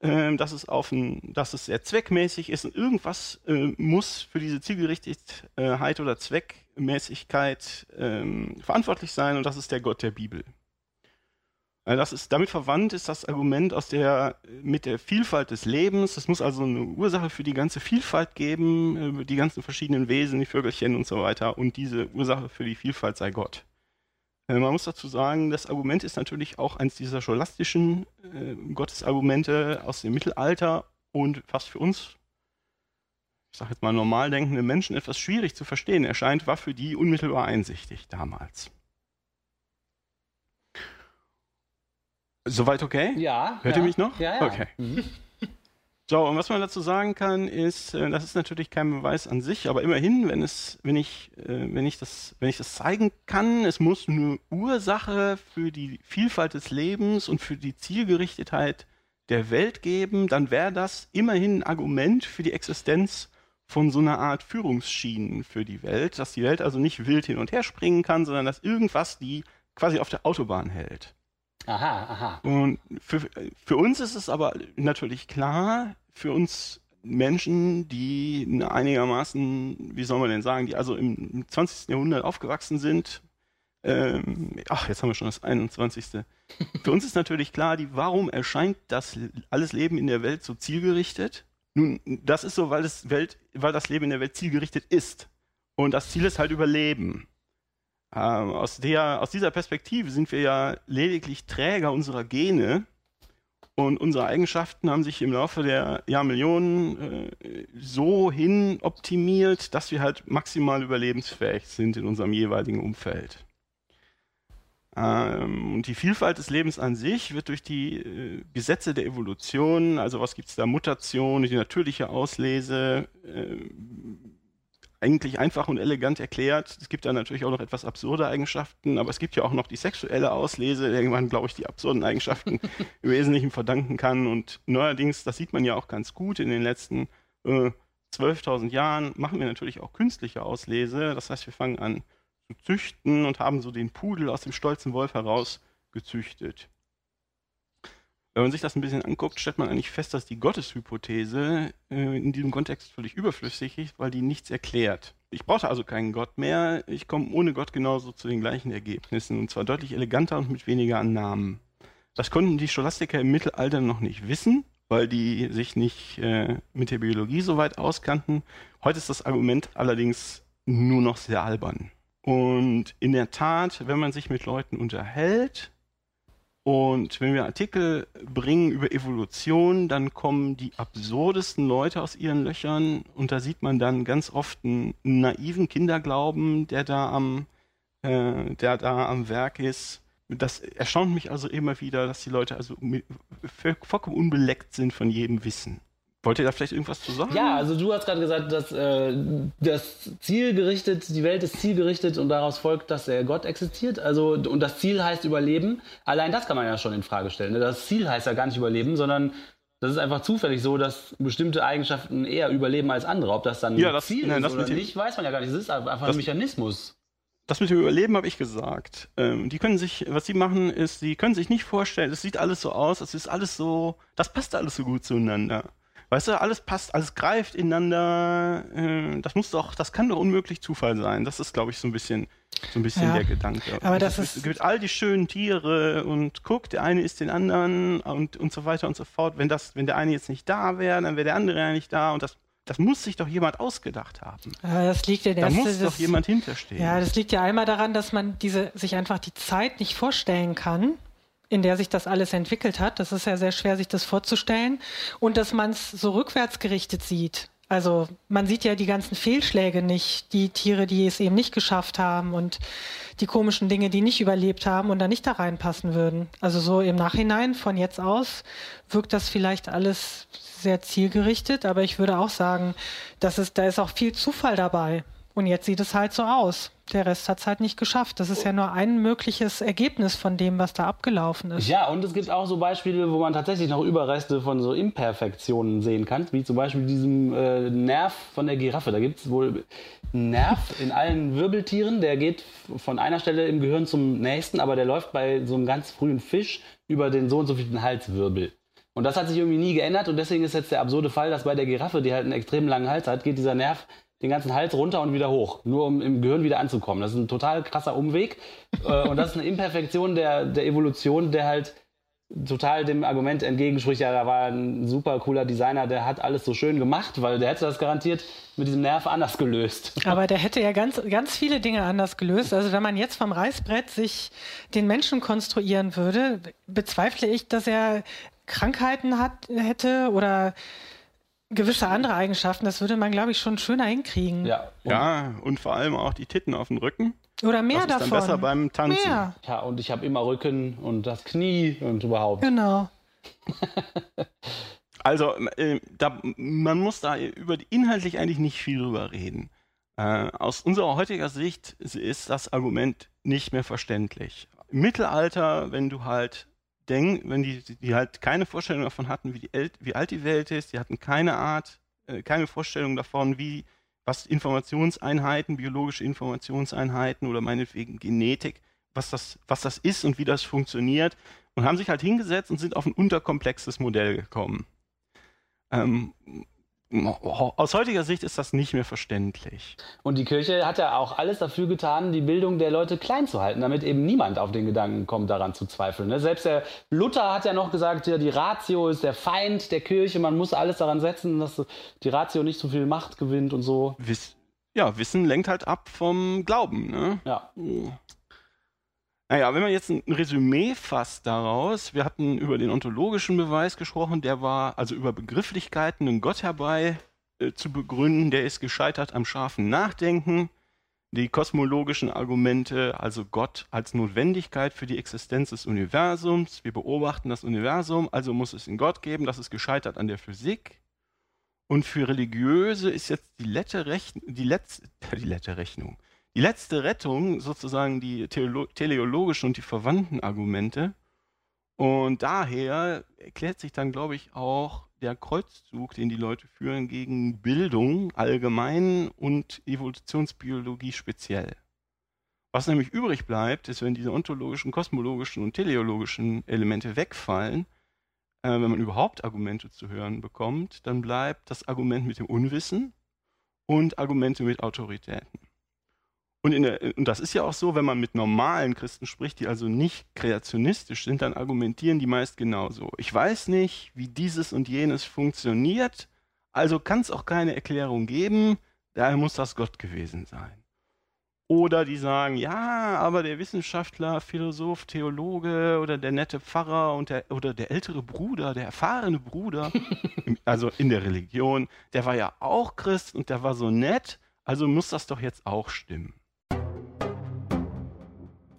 äh, dass, es auf ein, dass es sehr zweckmäßig ist und irgendwas äh, muss für diese Zielgerichtetheit oder Zweckmäßigkeit ähm, verantwortlich sein und das ist der Gott der Bibel. Also das ist, damit verwandt ist das Argument aus der, mit der Vielfalt des Lebens. Es muss also eine Ursache für die ganze Vielfalt geben, äh, die ganzen verschiedenen Wesen, die Vögelchen und so weiter. Und diese Ursache für die Vielfalt sei Gott. Äh, man muss dazu sagen, das Argument ist natürlich auch eines dieser scholastischen äh, Gottesargumente aus dem Mittelalter und fast für uns, ich sage jetzt mal normal denkende Menschen, etwas schwierig zu verstehen erscheint, war für die unmittelbar einsichtig damals. Soweit okay? Ja. Hört ja. ihr mich noch? Ja, ja. Okay. Mhm. So, und was man dazu sagen kann, ist, äh, das ist natürlich kein Beweis an sich, aber immerhin, wenn es, wenn ich, äh, wenn ich das, wenn ich das zeigen kann, es muss eine Ursache für die Vielfalt des Lebens und für die Zielgerichtetheit der Welt geben, dann wäre das immerhin ein Argument für die Existenz von so einer Art Führungsschienen für die Welt, dass die Welt also nicht wild hin und her springen kann, sondern dass irgendwas die quasi auf der Autobahn hält. Aha, aha. Und für, für uns ist es aber natürlich klar, für uns Menschen, die einigermaßen, wie soll man denn sagen, die also im 20. Jahrhundert aufgewachsen sind, ähm, ach, jetzt haben wir schon das 21. Für uns ist natürlich klar, die, warum erscheint das alles Leben in der Welt so zielgerichtet? Nun, das ist so, weil das, Welt, weil das Leben in der Welt zielgerichtet ist. Und das Ziel ist halt Überleben. Ähm, aus, der, aus dieser Perspektive sind wir ja lediglich Träger unserer Gene und unsere Eigenschaften haben sich im Laufe der Jahrmillionen äh, so hin optimiert, dass wir halt maximal überlebensfähig sind in unserem jeweiligen Umfeld. Ähm, und die Vielfalt des Lebens an sich wird durch die äh, Gesetze der Evolution, also was gibt es da, Mutation, die natürliche Auslese, äh, eigentlich einfach und elegant erklärt. Es gibt da natürlich auch noch etwas absurde Eigenschaften, aber es gibt ja auch noch die sexuelle Auslese, der man, glaube ich, die absurden Eigenschaften im Wesentlichen verdanken kann. Und neuerdings, das sieht man ja auch ganz gut in den letzten äh, 12.000 Jahren, machen wir natürlich auch künstliche Auslese. Das heißt, wir fangen an zu züchten und haben so den Pudel aus dem stolzen Wolf heraus gezüchtet. Wenn man sich das ein bisschen anguckt, stellt man eigentlich fest, dass die Gotteshypothese äh, in diesem Kontext völlig überflüssig ist, weil die nichts erklärt. Ich brauchte also keinen Gott mehr. Ich komme ohne Gott genauso zu den gleichen Ergebnissen und zwar deutlich eleganter und mit weniger Annahmen. Das konnten die Scholastiker im Mittelalter noch nicht wissen, weil die sich nicht äh, mit der Biologie so weit auskannten. Heute ist das Argument allerdings nur noch sehr albern. Und in der Tat, wenn man sich mit Leuten unterhält, und wenn wir Artikel bringen über Evolution, dann kommen die absurdesten Leute aus ihren Löchern und da sieht man dann ganz oft einen naiven Kinderglauben, der da am, äh, der da am Werk ist. Das erstaunt mich also immer wieder, dass die Leute also vollkommen unbeleckt sind von jedem Wissen. Wollt ihr da vielleicht irgendwas zu sagen? Ja, also du hast gerade gesagt, dass äh, das zielgerichtet, die Welt ist zielgerichtet und daraus folgt, dass der Gott existiert. Also und das Ziel heißt Überleben. Allein das kann man ja schon in Frage stellen. Ne? Das Ziel heißt ja gar nicht Überleben, sondern das ist einfach zufällig so, dass bestimmte Eigenschaften eher überleben als andere. Ob das dann ja, das, Ziel nein, ist das oder nicht, weiß man ja gar nicht. Es ist einfach das, ein Mechanismus. Das mit dem Überleben habe ich gesagt. Ähm, die können sich, was sie machen, ist, sie können sich nicht vorstellen, es sieht alles so aus, es ist alles so, das passt alles so gut zueinander. Weißt du, alles passt, alles greift ineinander. Äh, das muss doch, das kann doch unmöglich Zufall sein. Das ist, glaube ich, so ein bisschen, so ein bisschen ja, der Gedanke. Aber das es ist gibt all die schönen Tiere und guck, der eine ist den anderen und, und so weiter und so fort. Wenn das, wenn der eine jetzt nicht da wäre, dann wäre der andere ja nicht da und das das muss sich doch jemand ausgedacht haben. Das liegt ja da erste, muss das, doch jemand hinterstehen. Ja, das liegt ja einmal daran, dass man diese sich einfach die Zeit nicht vorstellen kann in der sich das alles entwickelt hat. Das ist ja sehr schwer, sich das vorzustellen. Und dass man es so rückwärts gerichtet sieht. Also man sieht ja die ganzen Fehlschläge nicht, die Tiere, die es eben nicht geschafft haben und die komischen Dinge, die nicht überlebt haben und da nicht da reinpassen würden. Also so im Nachhinein, von jetzt aus, wirkt das vielleicht alles sehr zielgerichtet, aber ich würde auch sagen, dass es, da ist auch viel Zufall dabei. Und jetzt sieht es halt so aus. Der Rest hat es halt nicht geschafft. Das ist ja nur ein mögliches Ergebnis von dem, was da abgelaufen ist. Ja, und es gibt auch so Beispiele, wo man tatsächlich noch Überreste von so Imperfektionen sehen kann, wie zum Beispiel diesem äh, Nerv von der Giraffe. Da gibt es wohl einen Nerv in allen Wirbeltieren, der geht von einer Stelle im Gehirn zum nächsten, aber der läuft bei so einem ganz frühen Fisch über den so und so vielen Halswirbel. Und das hat sich irgendwie nie geändert und deswegen ist jetzt der absurde Fall, dass bei der Giraffe, die halt einen extrem langen Hals hat, geht dieser Nerv den ganzen Hals runter und wieder hoch, nur um im Gehirn wieder anzukommen. Das ist ein total krasser Umweg. Äh, und das ist eine Imperfektion der, der Evolution, der halt total dem Argument entgegenspricht, ja, da war ein super cooler Designer, der hat alles so schön gemacht, weil der hätte das garantiert mit diesem Nerv anders gelöst. Aber der hätte ja ganz, ganz viele Dinge anders gelöst. Also wenn man jetzt vom Reißbrett sich den Menschen konstruieren würde, bezweifle ich, dass er Krankheiten hat, hätte oder gewisse andere Eigenschaften, das würde man, glaube ich, schon schöner hinkriegen. Ja. Und, ja, und vor allem auch die Titten auf dem Rücken. Oder mehr das davon. Ist dann besser beim Tanzen. Mehr. Ja, und ich habe immer Rücken und das Knie und überhaupt. Genau. also, äh, da, man muss da über inhaltlich eigentlich nicht viel drüber reden. Äh, aus unserer heutiger Sicht ist das Argument nicht mehr verständlich. Im Mittelalter, wenn du halt denken, wenn die, die halt keine Vorstellung davon hatten, wie, die wie alt die Welt ist, die hatten keine Art, äh, keine Vorstellung davon, wie, was Informationseinheiten, biologische Informationseinheiten oder meinetwegen Genetik, was das, was das ist und wie das funktioniert und haben sich halt hingesetzt und sind auf ein unterkomplexes Modell gekommen. Ähm, aus heutiger Sicht ist das nicht mehr verständlich. Und die Kirche hat ja auch alles dafür getan, die Bildung der Leute klein zu halten, damit eben niemand auf den Gedanken kommt, daran zu zweifeln. Ne? Selbst der Luther hat ja noch gesagt, ja, die Ratio ist der Feind der Kirche, man muss alles daran setzen, dass die Ratio nicht so viel Macht gewinnt und so. Wiss ja, Wissen lenkt halt ab vom Glauben. Ne? Ja. Naja, wenn man jetzt ein Resümee fasst daraus, wir hatten über den ontologischen Beweis gesprochen, der war also über Begrifflichkeiten, einen Gott herbei äh, zu begründen, der ist gescheitert am scharfen Nachdenken. Die kosmologischen Argumente, also Gott als Notwendigkeit für die Existenz des Universums. Wir beobachten das Universum, also muss es einen Gott geben, das ist gescheitert an der Physik. Und für Religiöse ist jetzt die, letzte Rechn die, letzte, die letzte Rechnung, die letzte Rettung sozusagen die Theolo teleologischen und die verwandten Argumente. Und daher erklärt sich dann, glaube ich, auch der Kreuzzug, den die Leute führen, gegen Bildung allgemein und Evolutionsbiologie speziell. Was nämlich übrig bleibt, ist, wenn diese ontologischen, kosmologischen und teleologischen Elemente wegfallen, äh, wenn man überhaupt Argumente zu hören bekommt, dann bleibt das Argument mit dem Unwissen und Argumente mit Autoritäten. Und, der, und, das ist ja auch so, wenn man mit normalen Christen spricht, die also nicht kreationistisch sind, dann argumentieren die meist genauso. Ich weiß nicht, wie dieses und jenes funktioniert, also kann es auch keine Erklärung geben, daher muss das Gott gewesen sein. Oder die sagen, ja, aber der Wissenschaftler, Philosoph, Theologe oder der nette Pfarrer und der, oder der ältere Bruder, der erfahrene Bruder, also in der Religion, der war ja auch Christ und der war so nett, also muss das doch jetzt auch stimmen.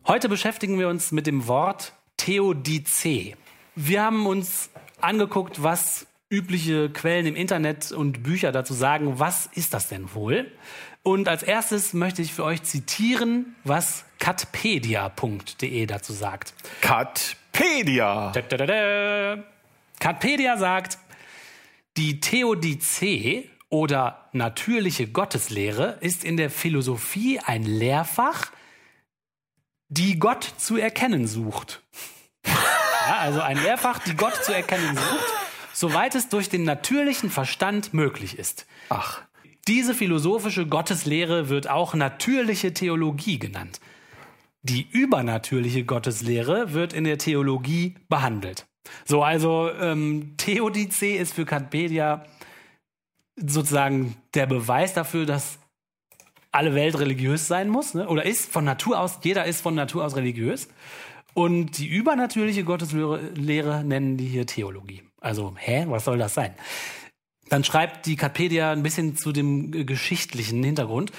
Heute beschäftigen wir uns mit dem Wort Theodice. Wir haben uns angeguckt, was übliche Quellen im Internet und Bücher dazu sagen. Was ist das denn wohl? Und als erstes möchte ich für euch zitieren, was catpedia.de dazu sagt. Catpedia! Catpedia sagt, die Theodizee oder natürliche Gotteslehre ist in der Philosophie ein Lehrfach, die Gott zu erkennen sucht. Ja, also ein Lehrfach, die Gott zu erkennen sucht, soweit es durch den natürlichen Verstand möglich ist. Ach. Diese philosophische Gotteslehre wird auch natürliche Theologie genannt. Die übernatürliche Gotteslehre wird in der Theologie behandelt. So, also ähm, Theodizee ist für Kantpedia sozusagen der Beweis dafür, dass alle Welt religiös sein muss, ne? oder ist von Natur aus, jeder ist von Natur aus religiös. Und die übernatürliche Gotteslehre nennen die hier Theologie. Also, hä, was soll das sein? Dann schreibt die Katpedia ein bisschen zu dem geschichtlichen Hintergrund.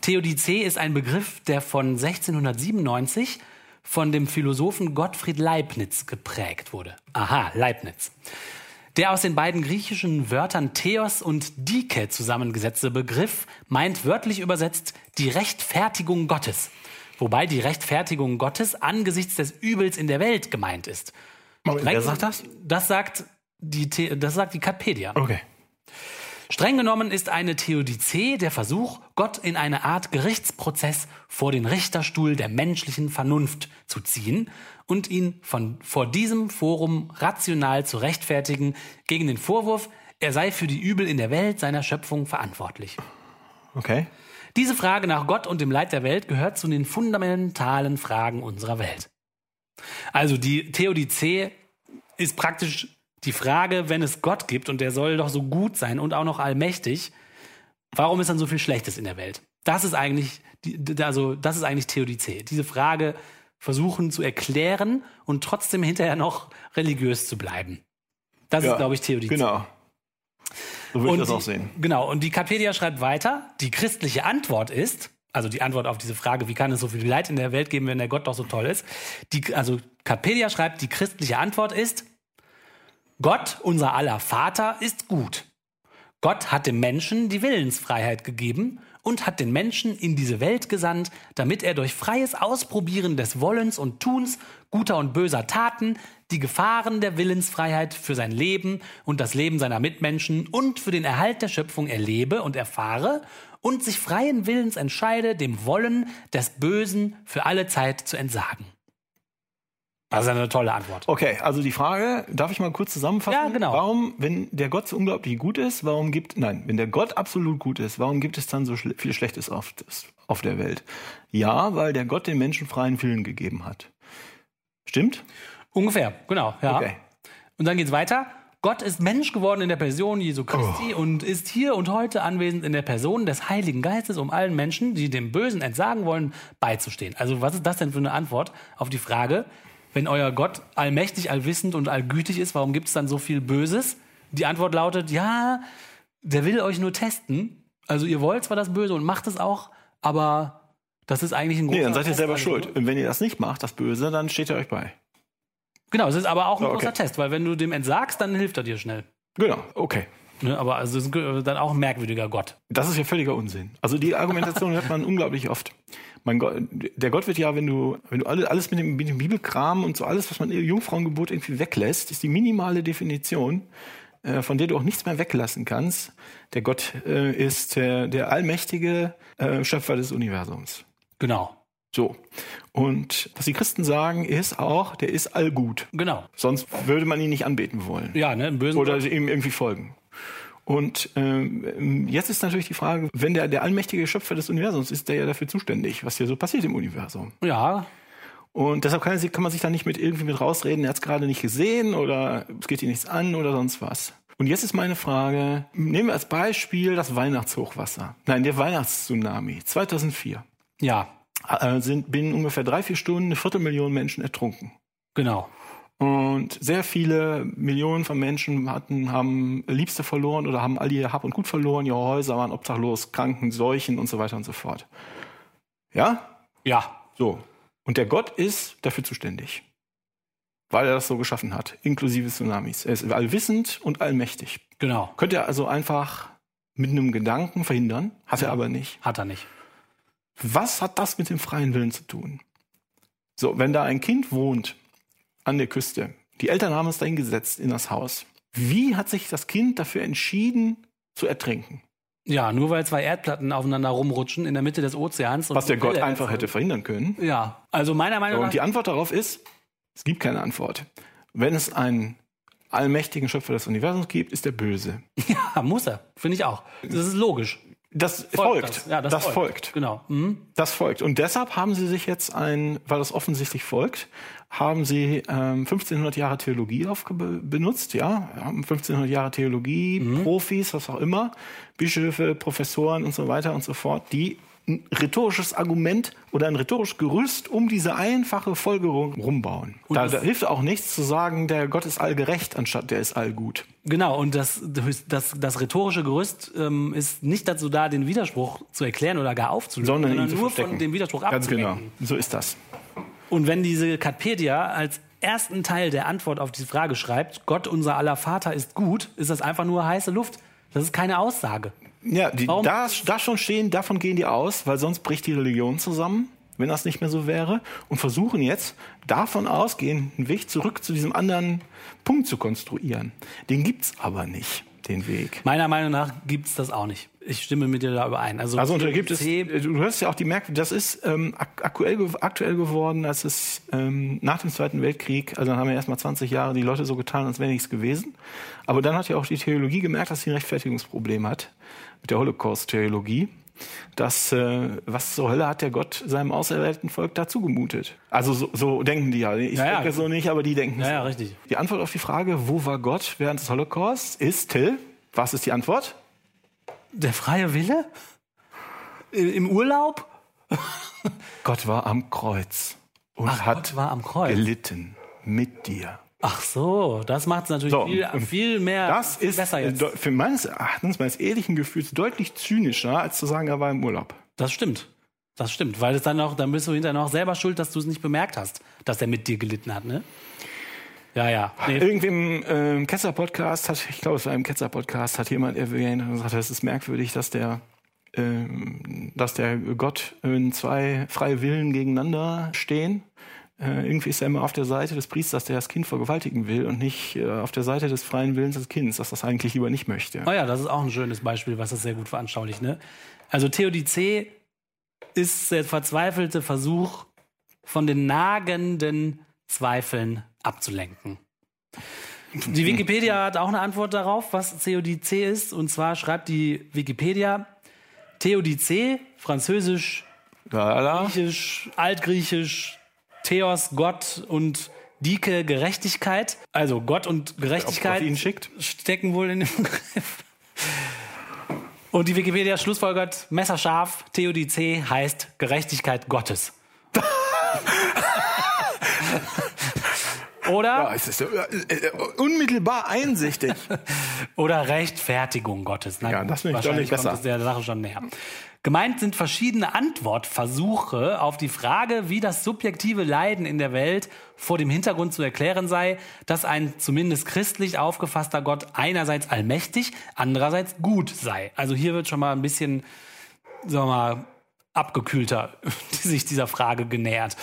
Theodizee ist ein Begriff, der von 1697 von dem Philosophen Gottfried Leibniz geprägt wurde. Aha, Leibniz. Der aus den beiden griechischen Wörtern Theos und Dike zusammengesetzte Begriff meint wörtlich übersetzt die Rechtfertigung Gottes. Wobei die Rechtfertigung Gottes angesichts des Übels in der Welt gemeint ist. Moment, wer sagt das? Das sagt die, das sagt die Katpedia. Okay. Streng genommen ist eine Theodizee der Versuch, Gott in eine Art Gerichtsprozess vor den Richterstuhl der menschlichen Vernunft zu ziehen und ihn von, vor diesem Forum rational zu rechtfertigen gegen den Vorwurf, er sei für die Übel in der Welt seiner Schöpfung verantwortlich. Okay. Diese Frage nach Gott und dem Leid der Welt gehört zu den fundamentalen Fragen unserer Welt. Also die Theodizee ist praktisch die Frage, wenn es Gott gibt und der soll doch so gut sein und auch noch allmächtig, warum ist dann so viel Schlechtes in der Welt? Das ist eigentlich, also das ist eigentlich Theodizee. Diese Frage versuchen zu erklären und trotzdem hinterher noch religiös zu bleiben. Das ja, ist, glaube ich, Theodizee. Genau. So würde ich das die, auch sehen. Genau. Und die Capedia schreibt weiter, die christliche Antwort ist, also die Antwort auf diese Frage, wie kann es so viel Leid in der Welt geben, wenn der Gott doch so toll ist? Die, also Capedia schreibt, die christliche Antwort ist, Gott, unser aller Vater, ist gut. Gott hat dem Menschen die Willensfreiheit gegeben und hat den Menschen in diese Welt gesandt, damit er durch freies Ausprobieren des Wollens und Tuns guter und böser Taten die Gefahren der Willensfreiheit für sein Leben und das Leben seiner Mitmenschen und für den Erhalt der Schöpfung erlebe und erfahre und sich freien Willens entscheide, dem Wollen des Bösen für alle Zeit zu entsagen. Das ist eine tolle Antwort. Okay, also die Frage, darf ich mal kurz zusammenfassen? Ja, genau. Warum, wenn der Gott so unglaublich gut ist, warum gibt, nein, wenn der Gott absolut gut ist, warum gibt es dann so schle viel Schlechtes auf, das, auf der Welt? Ja, weil der Gott den Menschen freien Willen gegeben hat. Stimmt? Ungefähr, genau, ja. Okay. Und dann geht's weiter. Gott ist Mensch geworden in der Person Jesu Christi Oh. und ist hier und heute anwesend in der Person des Heiligen Geistes, um allen Menschen, die dem Bösen entsagen wollen, beizustehen. Also was ist das denn für eine Antwort auf die Frage, wenn euer Gott allmächtig, allwissend und allgütig ist, warum gibt es dann so viel Böses? Die Antwort lautet, ja, der will euch nur testen. Also ihr wollt zwar das Böse und macht es auch, aber das ist eigentlich ein großer Nee, dann seid ihr Test, selber also- schuld. Und wenn ihr das nicht macht, das Böse, dann steht ihr euch bei. Genau, es ist aber auch ein okay. großer Test, weil wenn du dem entsagst, dann hilft er dir schnell. Genau, okay. Ne? Aber also ist dann auch ein merkwürdiger Gott. Das ist ja völliger Unsinn. Also die Argumentation hört man unglaublich oft. Mein Gott, der Gott wird ja, wenn du, wenn du alle, alles mit dem, mit dem Bibelkram und so alles, was man im Jungfrauengebot irgendwie weglässt, ist die minimale Definition, äh, von der du auch nichts mehr weglassen kannst. Der Gott äh, ist der, der allmächtige äh, Schöpfer des Universums. Genau. So. Und was die Christen sagen, ist auch, der ist allgut. Genau. Sonst würde man ihn nicht anbeten wollen. Ja, ne, im bösen Oder ihm irgendwie folgen. Und ähm, jetzt ist natürlich die Frage, wenn der, der allmächtige Schöpfer des Universums ist, der ja dafür zuständig, was hier so passiert im Universum. Ja, Und deshalb kann, kann man sich da nicht mit irgendwie mit rausreden, er hat es gerade nicht gesehen oder es geht ihm nichts an oder sonst was. Und jetzt ist meine Frage, nehmen wir als Beispiel das Weihnachtshochwasser. Nein, der Weihnachtstsunami 2004. ja, Äh, sind binnen ungefähr drei, vier Stunden eine Viertelmillion Menschen ertrunken. genau. Und sehr viele Millionen von Menschen hatten, haben Liebste verloren oder haben all ihr Hab und Gut verloren, ihre Häuser waren obdachlos, Kranken, Seuchen und so weiter und so fort. Ja? Ja, So. Und der Gott ist dafür zuständig. Weil er das so geschaffen hat, inklusive Tsunamis. Er ist allwissend und allmächtig. genau. Könnte er also einfach mit einem Gedanken verhindern, hat er aber nicht. Hat er nicht. Was hat das mit dem freien Willen zu tun? So, wenn da ein Kind wohnt an der Küste, die Eltern haben es dahin gesetzt in das Haus. Wie hat sich das Kind dafür entschieden, zu ertrinken? Ja, nur weil zwei Erdplatten aufeinander rumrutschen in der Mitte des Ozeans. und Was der Gott einfach hätte verhindern können. Ja, also meiner Meinung nach. und die Antwort darauf ist, es gibt keine Antwort. Wenn es einen allmächtigen Schöpfer des Universums gibt, ist er böse. Ja, muss er. Finde ich auch. Das ist logisch. Das folgt. das. Ja, das, folgt. Genau. Mhm. Das folgt. Und deshalb haben sie sich jetzt ein, weil das offensichtlich folgt, haben sie ähm, 1500 Jahre Theologie benutzt, ja, haben 1500 Jahre Theologie, Profis, was auch immer, Bischöfe, Professoren und so weiter und so fort, die ein rhetorisches Argument oder ein rhetorisches Gerüst um diese einfache Folgerung rumbauen. Da, da hilft auch nichts zu sagen, der Gott ist allgerecht, anstatt der ist allgut. Genau, und das, das, das rhetorische Gerüst ähm, ist nicht dazu da, den Widerspruch zu erklären oder gar aufzulösen, Sondern zu nur verstecken. von dem Widerspruch Ganz genau. abzulenken. So ist das. Und wenn diese Katpedia als ersten Teil der Antwort auf diese Frage schreibt, Gott unser aller Vater ist gut, ist das einfach nur heiße Luft. Das ist keine Aussage. Ja, die, Warum- da, da schon stehen, davon gehen die aus, weil sonst bricht die Religion zusammen, wenn das nicht mehr so wäre, und versuchen jetzt davon ausgehend einen Weg zurück zu diesem anderen Punkt zu konstruieren. Den gibt's aber nicht, den Weg. Meiner Meinung nach gibt's das auch nicht. Ich stimme mit dir da überein. Also, Also und da gibt es, C- du hörst ja auch die Merk, das ist ähm, ak aktuell, aktuell geworden, als es ähm, nach dem Zweiten Weltkrieg, also dann haben ja erstmal 20 Jahre die Leute so getan, als wäre nichts gewesen. Aber dann hat ja auch die Theologie gemerkt, dass sie ein Rechtfertigungsproblem hat mit der Holocaust-Theologie. Das, äh, was zur Hölle hat der Gott seinem auserwählten Volk dazu gemutet? Also so, so denken die ja. Ich Ja, ja. denke so nicht, aber die denken ja, so. richtig. Die Antwort auf die Frage, wo war Gott während des Holocaust, ist, Till, was ist die Antwort? Der freie Wille? Im Urlaub? Gott war am Kreuz und Ach, hat gelitten mit dir. Ach so, das macht es natürlich So, viel, viel mehr Das ist besser äh, jetzt. für meines Erachtens, meines ehrlichen Gefühls, deutlich zynischer, als zu sagen, er war im Urlaub. Das stimmt. Das stimmt, weil es dann noch, dann bist du hinterher noch selber schuld, dass du es nicht bemerkt hast, dass er mit dir gelitten hat, ne? Ja, ja. Nee, Irgendwie im ähm, Ketzer-Podcast hat, ich glaube, es war im Ketzer-Podcast, hat jemand erwähnt und gesagt, es ist merkwürdig, dass der, ähm, dass der Gott in zwei freie Willen gegeneinander stehen. Äh, irgendwie ist er immer auf der Seite des Priesters, der das Kind vergewaltigen will und nicht äh, auf der Seite des freien Willens des Kindes, das das eigentlich lieber nicht möchte. Oh ja, das ist auch ein schönes Beispiel, was das sehr gut veranschaulicht. Ne? Also Theodizee ist der verzweifelte Versuch, von den nagenden Zweifeln abzulenken. Die Wikipedia hat auch eine Antwort darauf, was Theodizee ist. Und zwar schreibt die Wikipedia, Theodizee, französisch, Lala. griechisch, altgriechisch, Theos, Gott und Dike, Gerechtigkeit. Also Gott und Gerechtigkeit ihn schickt. stecken wohl in dem Begriff. Und die Wikipedia schlussfolgert, messerscharf, Theodizee heißt Gerechtigkeit Gottes. Oder, Ja, es ist äh, äh, unmittelbar einsichtig. oder Rechtfertigung Gottes. Na Ja, das finde ich wahrscheinlich deutlich besser. der Sache schon näher. Gemeint sind verschiedene Antwortversuche auf die Frage, wie das subjektive Leiden in der Welt vor dem Hintergrund zu erklären sei, dass ein zumindest christlich aufgefasster Gott einerseits allmächtig, andererseits gut sei. Also hier wird schon mal ein bisschen, sagen wir mal, abgekühlter sich dieser Frage genähert.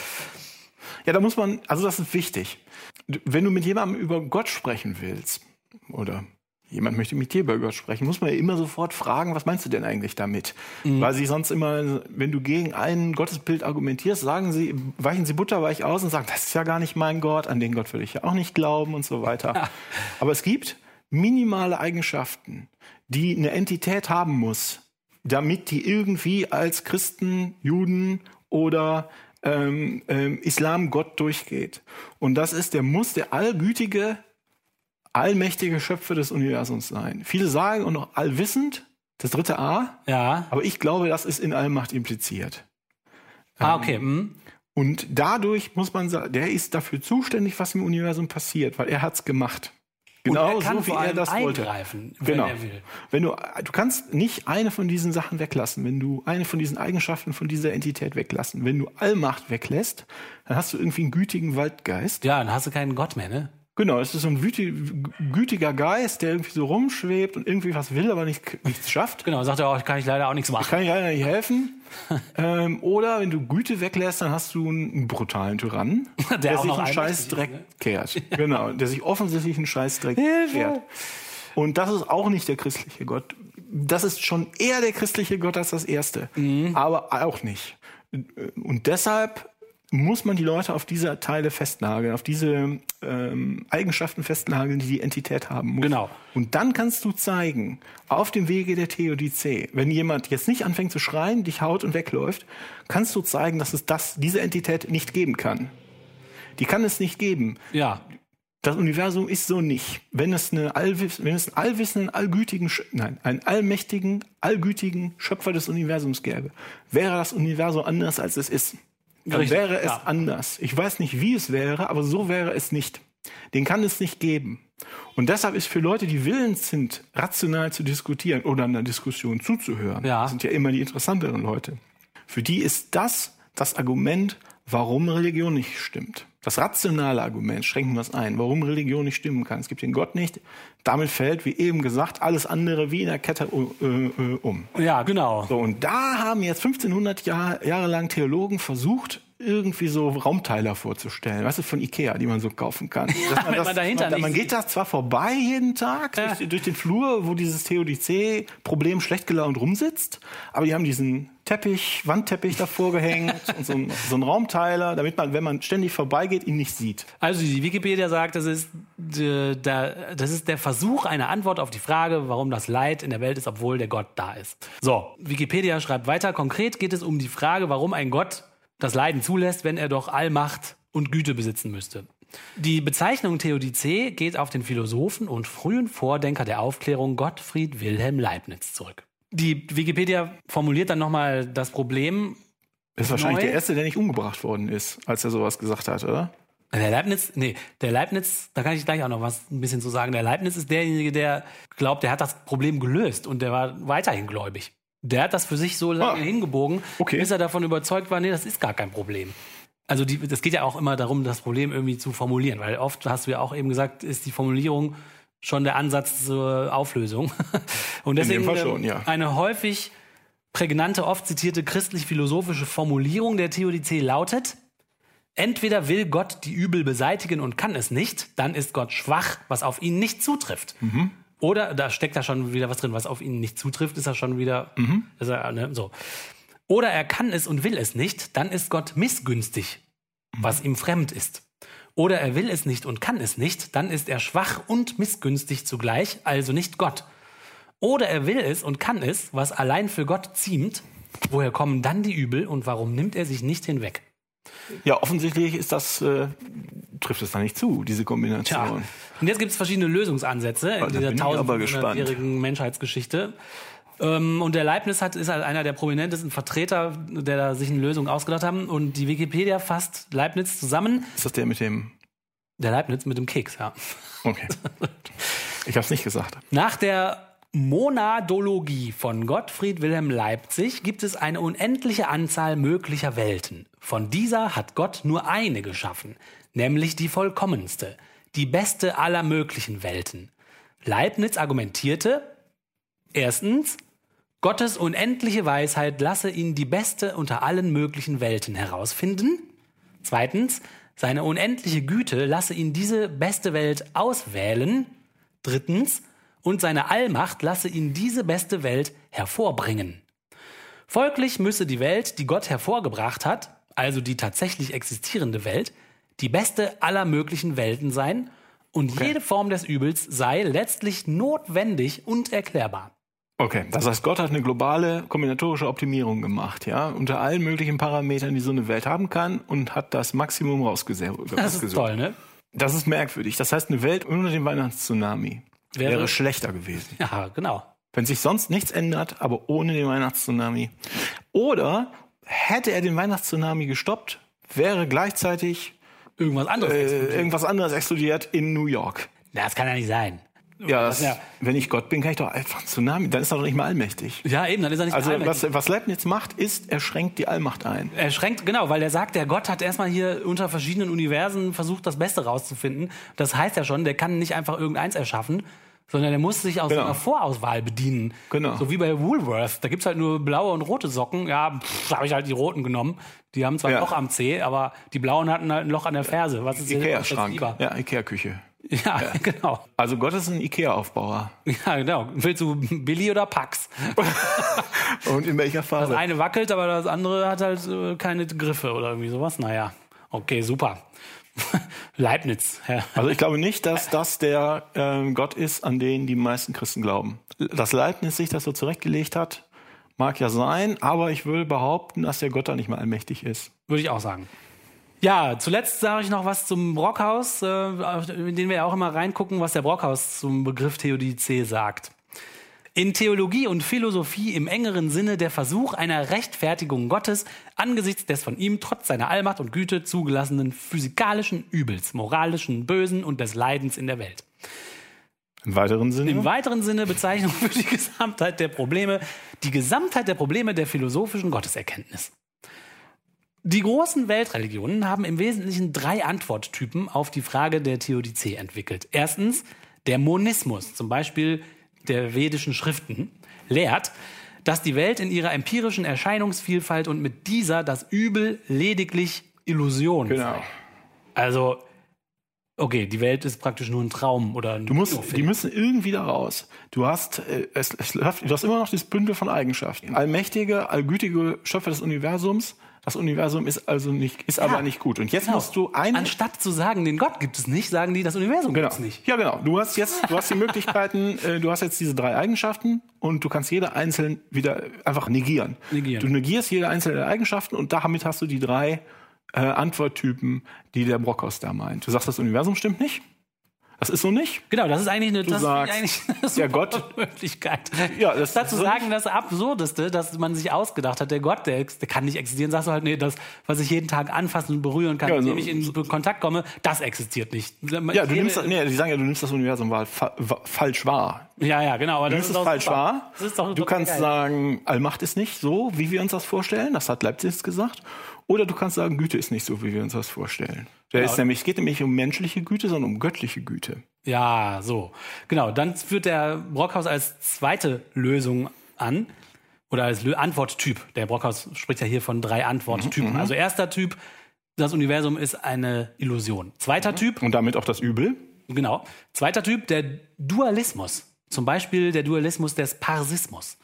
Ja, da muss man, also das ist wichtig. Wenn du mit jemandem über Gott sprechen willst, oder jemand möchte mit dir über Gott sprechen, muss man ja immer sofort fragen, was meinst du denn eigentlich damit? Mhm. Weil sie sonst immer, wenn du gegen ein Gottesbild argumentierst, sagen sie, weichen sie butterweich aus und sagen, das ist ja gar nicht mein Gott, an den Gott will ich ja auch nicht glauben und so weiter. Ja. Aber es gibt minimale Eigenschaften, die eine Entität haben muss, damit die irgendwie als Christen, Juden oder ähm, ähm, Islam Gott durchgeht. Und das ist, der muss der allgütige allmächtige Schöpfer des Universums sein. Viele sagen und noch allwissend, das dritte A. Ja. Aber ich glaube, das ist in Allmacht impliziert. Ah, okay. Mhm. Und dadurch muss man sagen, der ist dafür zuständig, was im Universum passiert, weil er hat's gemacht. Genau so, wie er das wollte. Wenn genau. Er will. Wenn du, du kannst nicht eine von diesen Sachen weglassen. Wenn du eine von diesen Eigenschaften von dieser Entität weglassen. Wenn du Allmacht weglässt, dann hast du irgendwie einen gütigen Waldgeist. Ja, dann hast du keinen Gott mehr, ne? Genau, es ist so ein gütiger Geist, der irgendwie so rumschwebt und irgendwie was will, aber nicht, nichts schafft. Genau, sagt er auch, ich kann ich leider auch nichts machen. Ich kann ich leider nicht helfen. ähm, oder wenn du Güte weglässt, dann hast du einen brutalen Tyrannen, der, der sich einen Scheißdreck ne? kehrt. Genau, der sich offensichtlich einen Scheißdreck kehrt. Und das ist auch nicht der christliche Gott. Das ist schon eher der christliche Gott als das erste. Mhm. Aber auch nicht. Und deshalb muss man die Leute auf diese Teile festnageln, auf diese ähm, Eigenschaften festnageln, die die Entität haben muss. Genau. Und dann kannst du zeigen, auf dem Wege der Theodizee, wenn jemand jetzt nicht anfängt zu schreien, dich haut und wegläuft, kannst du zeigen, dass es das, diese Entität nicht geben kann. Die kann es nicht geben. Ja. Das Universum ist so nicht. Wenn es, eine Allwiss wenn es einen allwissenden, allgütigen, nein, einen allmächtigen, allgütigen Schöpfer des Universums gäbe, wäre das Universum anders, als es ist dann Richtig, wäre es ja. anders. Ich weiß nicht, wie es wäre, aber so wäre es nicht. Den kann es nicht geben. Und deshalb ist für Leute, die willens sind, rational zu diskutieren oder einer Diskussion zuzuhören, ja. sind ja immer die interessanteren Leute. Für die ist das das Argument, warum Religion nicht stimmt. Das rationale Argument, schränken wir es ein, warum Religion nicht stimmen kann. Es gibt den Gott nicht. Damit fällt, wie eben gesagt, alles andere wie in der Kette äh, äh, um. Ja, genau. So, und da haben jetzt 1500 Jahr, Jahre lang Theologen versucht, irgendwie so Raumteiler vorzustellen, weißt du, von Ikea, die man so kaufen kann. man, das, man, man, man, geht da zwar vorbei jeden Tag ja. durch, durch, den Flur, wo dieses Theodizee-Problem schlecht gelaunt rumsitzt, aber die haben diesen Teppich, Wandteppich davor gehängt und so, ein, so ein Raumteiler, damit man, wenn man ständig vorbeigeht, ihn nicht sieht. Also die Wikipedia sagt, das ist, äh, der, das ist der Versuch einer Antwort auf die Frage, warum das Leid in der Welt ist, obwohl der Gott da ist. So, Wikipedia schreibt weiter, konkret geht es um die Frage, warum ein Gott das Leiden zulässt, wenn er doch Allmacht und Güte besitzen müsste. Die Bezeichnung Theodizee geht auf den Philosophen und frühen Vordenker der Aufklärung Gottfried Wilhelm Leibniz zurück. Die Wikipedia formuliert dann nochmal das Problem. Das ist wahrscheinlich neu. der Erste, der nicht umgebracht worden ist, als er sowas gesagt hat, oder? Der Leibniz, nee, der Leibniz, da kann ich gleich auch noch was ein bisschen zu sagen. Der Leibniz ist derjenige, der glaubt, der hat das Problem gelöst und der war weiterhin gläubig. Der hat das für sich so lange ah, hingebogen, okay. bis er davon überzeugt war, nee, das ist gar kein Problem. Also die, das geht ja auch immer darum, das Problem irgendwie zu formulieren, weil oft hast du ja auch eben gesagt, ist die Formulierung schon der Ansatz zur Auflösung. Und deswegen schon, ja. eine häufig prägnante, oft zitierte christlich-philosophische Formulierung der Theodizee lautet, entweder will Gott die Übel beseitigen und kann es nicht, dann ist Gott schwach, was auf ihn nicht zutrifft. Mhm. Oder da steckt da schon wieder was drin, was auf ihn nicht zutrifft, ist er schon wieder mhm. er, ne, so. Oder er kann es und will es nicht, dann ist Gott missgünstig, mhm. was ihm fremd ist. Oder er will es nicht und kann es nicht, dann ist er schwach und missgünstig zugleich, also nicht Gott. Oder er will es und kann es, was allein für Gott ziemt, woher kommen dann die Übel und warum nimmt er sich nicht hinweg? Ja, offensichtlich ist das, äh, trifft es da nicht zu, diese Kombination. Tja. Und jetzt gibt es verschiedene Lösungsansätze in dieser tausendjährigen Menschheitsgeschichte. Ähm, und der Leibniz hat, ist halt einer der prominentesten Vertreter, der da sich eine Lösung ausgedacht haben. Und die Wikipedia fasst Leibniz zusammen. Ist das der mit dem? Der Leibniz mit dem Keks, ja. Okay. Ich habe es nicht gesagt. Nach der Monadologie von Gottfried Wilhelm Leipzig gibt es eine unendliche Anzahl möglicher Welten. Von dieser hat Gott nur eine geschaffen, nämlich die vollkommenste, die beste aller möglichen Welten. Leibniz argumentierte, erstens, Gottes unendliche Weisheit lasse ihn die beste unter allen möglichen Welten herausfinden. Zweitens, seine unendliche Güte lasse ihn diese beste Welt auswählen. Drittens, und seine Allmacht lasse ihn diese beste Welt hervorbringen. Folglich müsse die Welt, die Gott hervorgebracht hat, also die tatsächlich existierende Welt, die beste aller möglichen Welten sein, und Okay. jede Form des Übels sei letztlich notwendig und erklärbar. Okay, das heißt, Gott hat eine globale kombinatorische Optimierung gemacht, ja, unter allen möglichen Parametern, die so eine Welt haben kann und hat das Maximum rausgesucht. Das ist toll, ne? Das ist merkwürdig. Das heißt, eine Welt ohne den Weihnachtstsunami wäre, Wäre- schlechter gewesen. Ja, genau. Wenn sich sonst nichts ändert, aber ohne den Weihnachtstsunami. Oder hätte er den Weihnachtstsunami gestoppt, wäre gleichzeitig Irgendwas anderes. äh, irgendwas anderes explodiert in New York. das kann ja nicht sein. Ja, das, ja- wenn ich Gott bin, kann ich doch einfach einen Tsunami. Dann ist er doch nicht mal allmächtig. Ja, eben, dann ist er nicht Also mehr allmächtig. was, was Leibniz macht, ist, er schränkt die Allmacht ein. Er schränkt, genau, weil er sagt, der Gott hat erstmal hier unter verschiedenen Universen versucht, das Beste rauszufinden. Das heißt ja schon, der kann nicht einfach irgendeins erschaffen, sondern der muss sich aus Genau. einer Vorauswahl bedienen. Genau. So wie bei Woolworth. Da gibt's halt nur blaue und rote Socken. Ja, da habe ich halt die roten genommen. Die haben zwar ein Ja. Loch am Zeh, aber die blauen hatten halt ein Loch an der Ferse. Was ist Ikea-Schrank. Ja, Ikea-Küche. Ja, genau. Also Gott ist ein Ikea-Aufbauer. Ja, genau. Willst du Billy oder Pax? Und in welcher Das Farbe? eine wackelt, aber das andere hat halt äh, keine Griffe oder irgendwie sowas. Naja, okay, super. Leibniz. Ja. Also ich glaube nicht, dass das der ähm, Gott ist, an den die meisten Christen glauben. Dass Leibniz sich das so zurechtgelegt hat, mag ja sein, aber ich will behaupten, dass der Gott da nicht mal allmächtig ist. Würde ich auch sagen. Ja, zuletzt sage ich noch was zum Brockhaus, äh, in den wir ja auch immer reingucken, was der Brockhaus zum Begriff Theodizee sagt. In Theologie und Philosophie im engeren Sinne der Versuch einer Rechtfertigung Gottes angesichts des von ihm trotz seiner Allmacht und Güte zugelassenen physikalischen Übels, moralischen Bösen und des Leidens in der Welt. Im weiteren Sinne? Im weiteren Sinne Bezeichnung für die Gesamtheit der Probleme, die Gesamtheit der Probleme der philosophischen Gotteserkenntnis. Die großen Weltreligionen haben im Wesentlichen drei Antworttypen auf die Frage der Theodizee entwickelt. Erstens, der Monismus, zum Beispiel der vedischen Schriften, lehrt, dass die Welt in ihrer empirischen Erscheinungsvielfalt und mit dieser das Übel lediglich Illusion genau. sei. Also, okay, die Welt ist praktisch nur ein Traum oder ein Du musst, die müssen irgendwie da raus. Du hast, äh, es, es, du hast immer noch dieses Bündel von Eigenschaften. Allmächtige, allgütige Schöpfer des Universums. Das Universum ist also nicht, ist aber nicht gut. Und jetzt Genau. musst du eine, Anstatt zu sagen, den Gott gibt es nicht, sagen die, das Universum Genau. gibt es nicht. Ja, genau. Du hast jetzt, du hast die Möglichkeiten, äh, du hast jetzt diese drei Eigenschaften und du kannst jede einzeln wieder einfach negieren. Negieren. Du negierst jede einzelne Eigenschaften und damit hast du die drei äh, Antworttypen, die der Brockhaus da meint. Du sagst, das Universum stimmt nicht. Das ist so nicht. Genau, das ist eigentlich eine, das sagst, ist eigentlich eine super Gott- Möglichkeit. Ja, das- Dazu so- sagen, das Absurdeste, dass man sich ausgedacht hat, der Gott, der, der kann nicht existieren, sagst du halt, nee, das, was ich jeden Tag anfassen und berühren kann, Ja, mit dem ich in Kontakt komme, das existiert nicht. Ja, du nimmst, das- nee, die sagen ja, du nimmst das Universum wahr, fa wa falsch wahr. ja, ja, genau. Aber Du das nimmst ist es falsch super. wahr. Das ist doch du kannst geil. sagen, Allmacht ist nicht so, wie wir uns das vorstellen. Das hat Leibniz gesagt. Oder du kannst sagen, Güte ist nicht so, wie wir uns das vorstellen. Der Genau. ist nämlich, es geht nämlich nicht um menschliche Güte, sondern um göttliche Güte. Ja, so. Genau, dann führt der Brockhaus als zweite Lösung an oder als Lö- Antworttyp. Der Brockhaus spricht ja hier von drei Antworttypen. Also erster Typ, das Universum ist eine Illusion. Zweiter Typ, Und damit auch das Übel. genau. Zweiter Typ, der Dualismus. Zum Beispiel der Dualismus des Parsismus.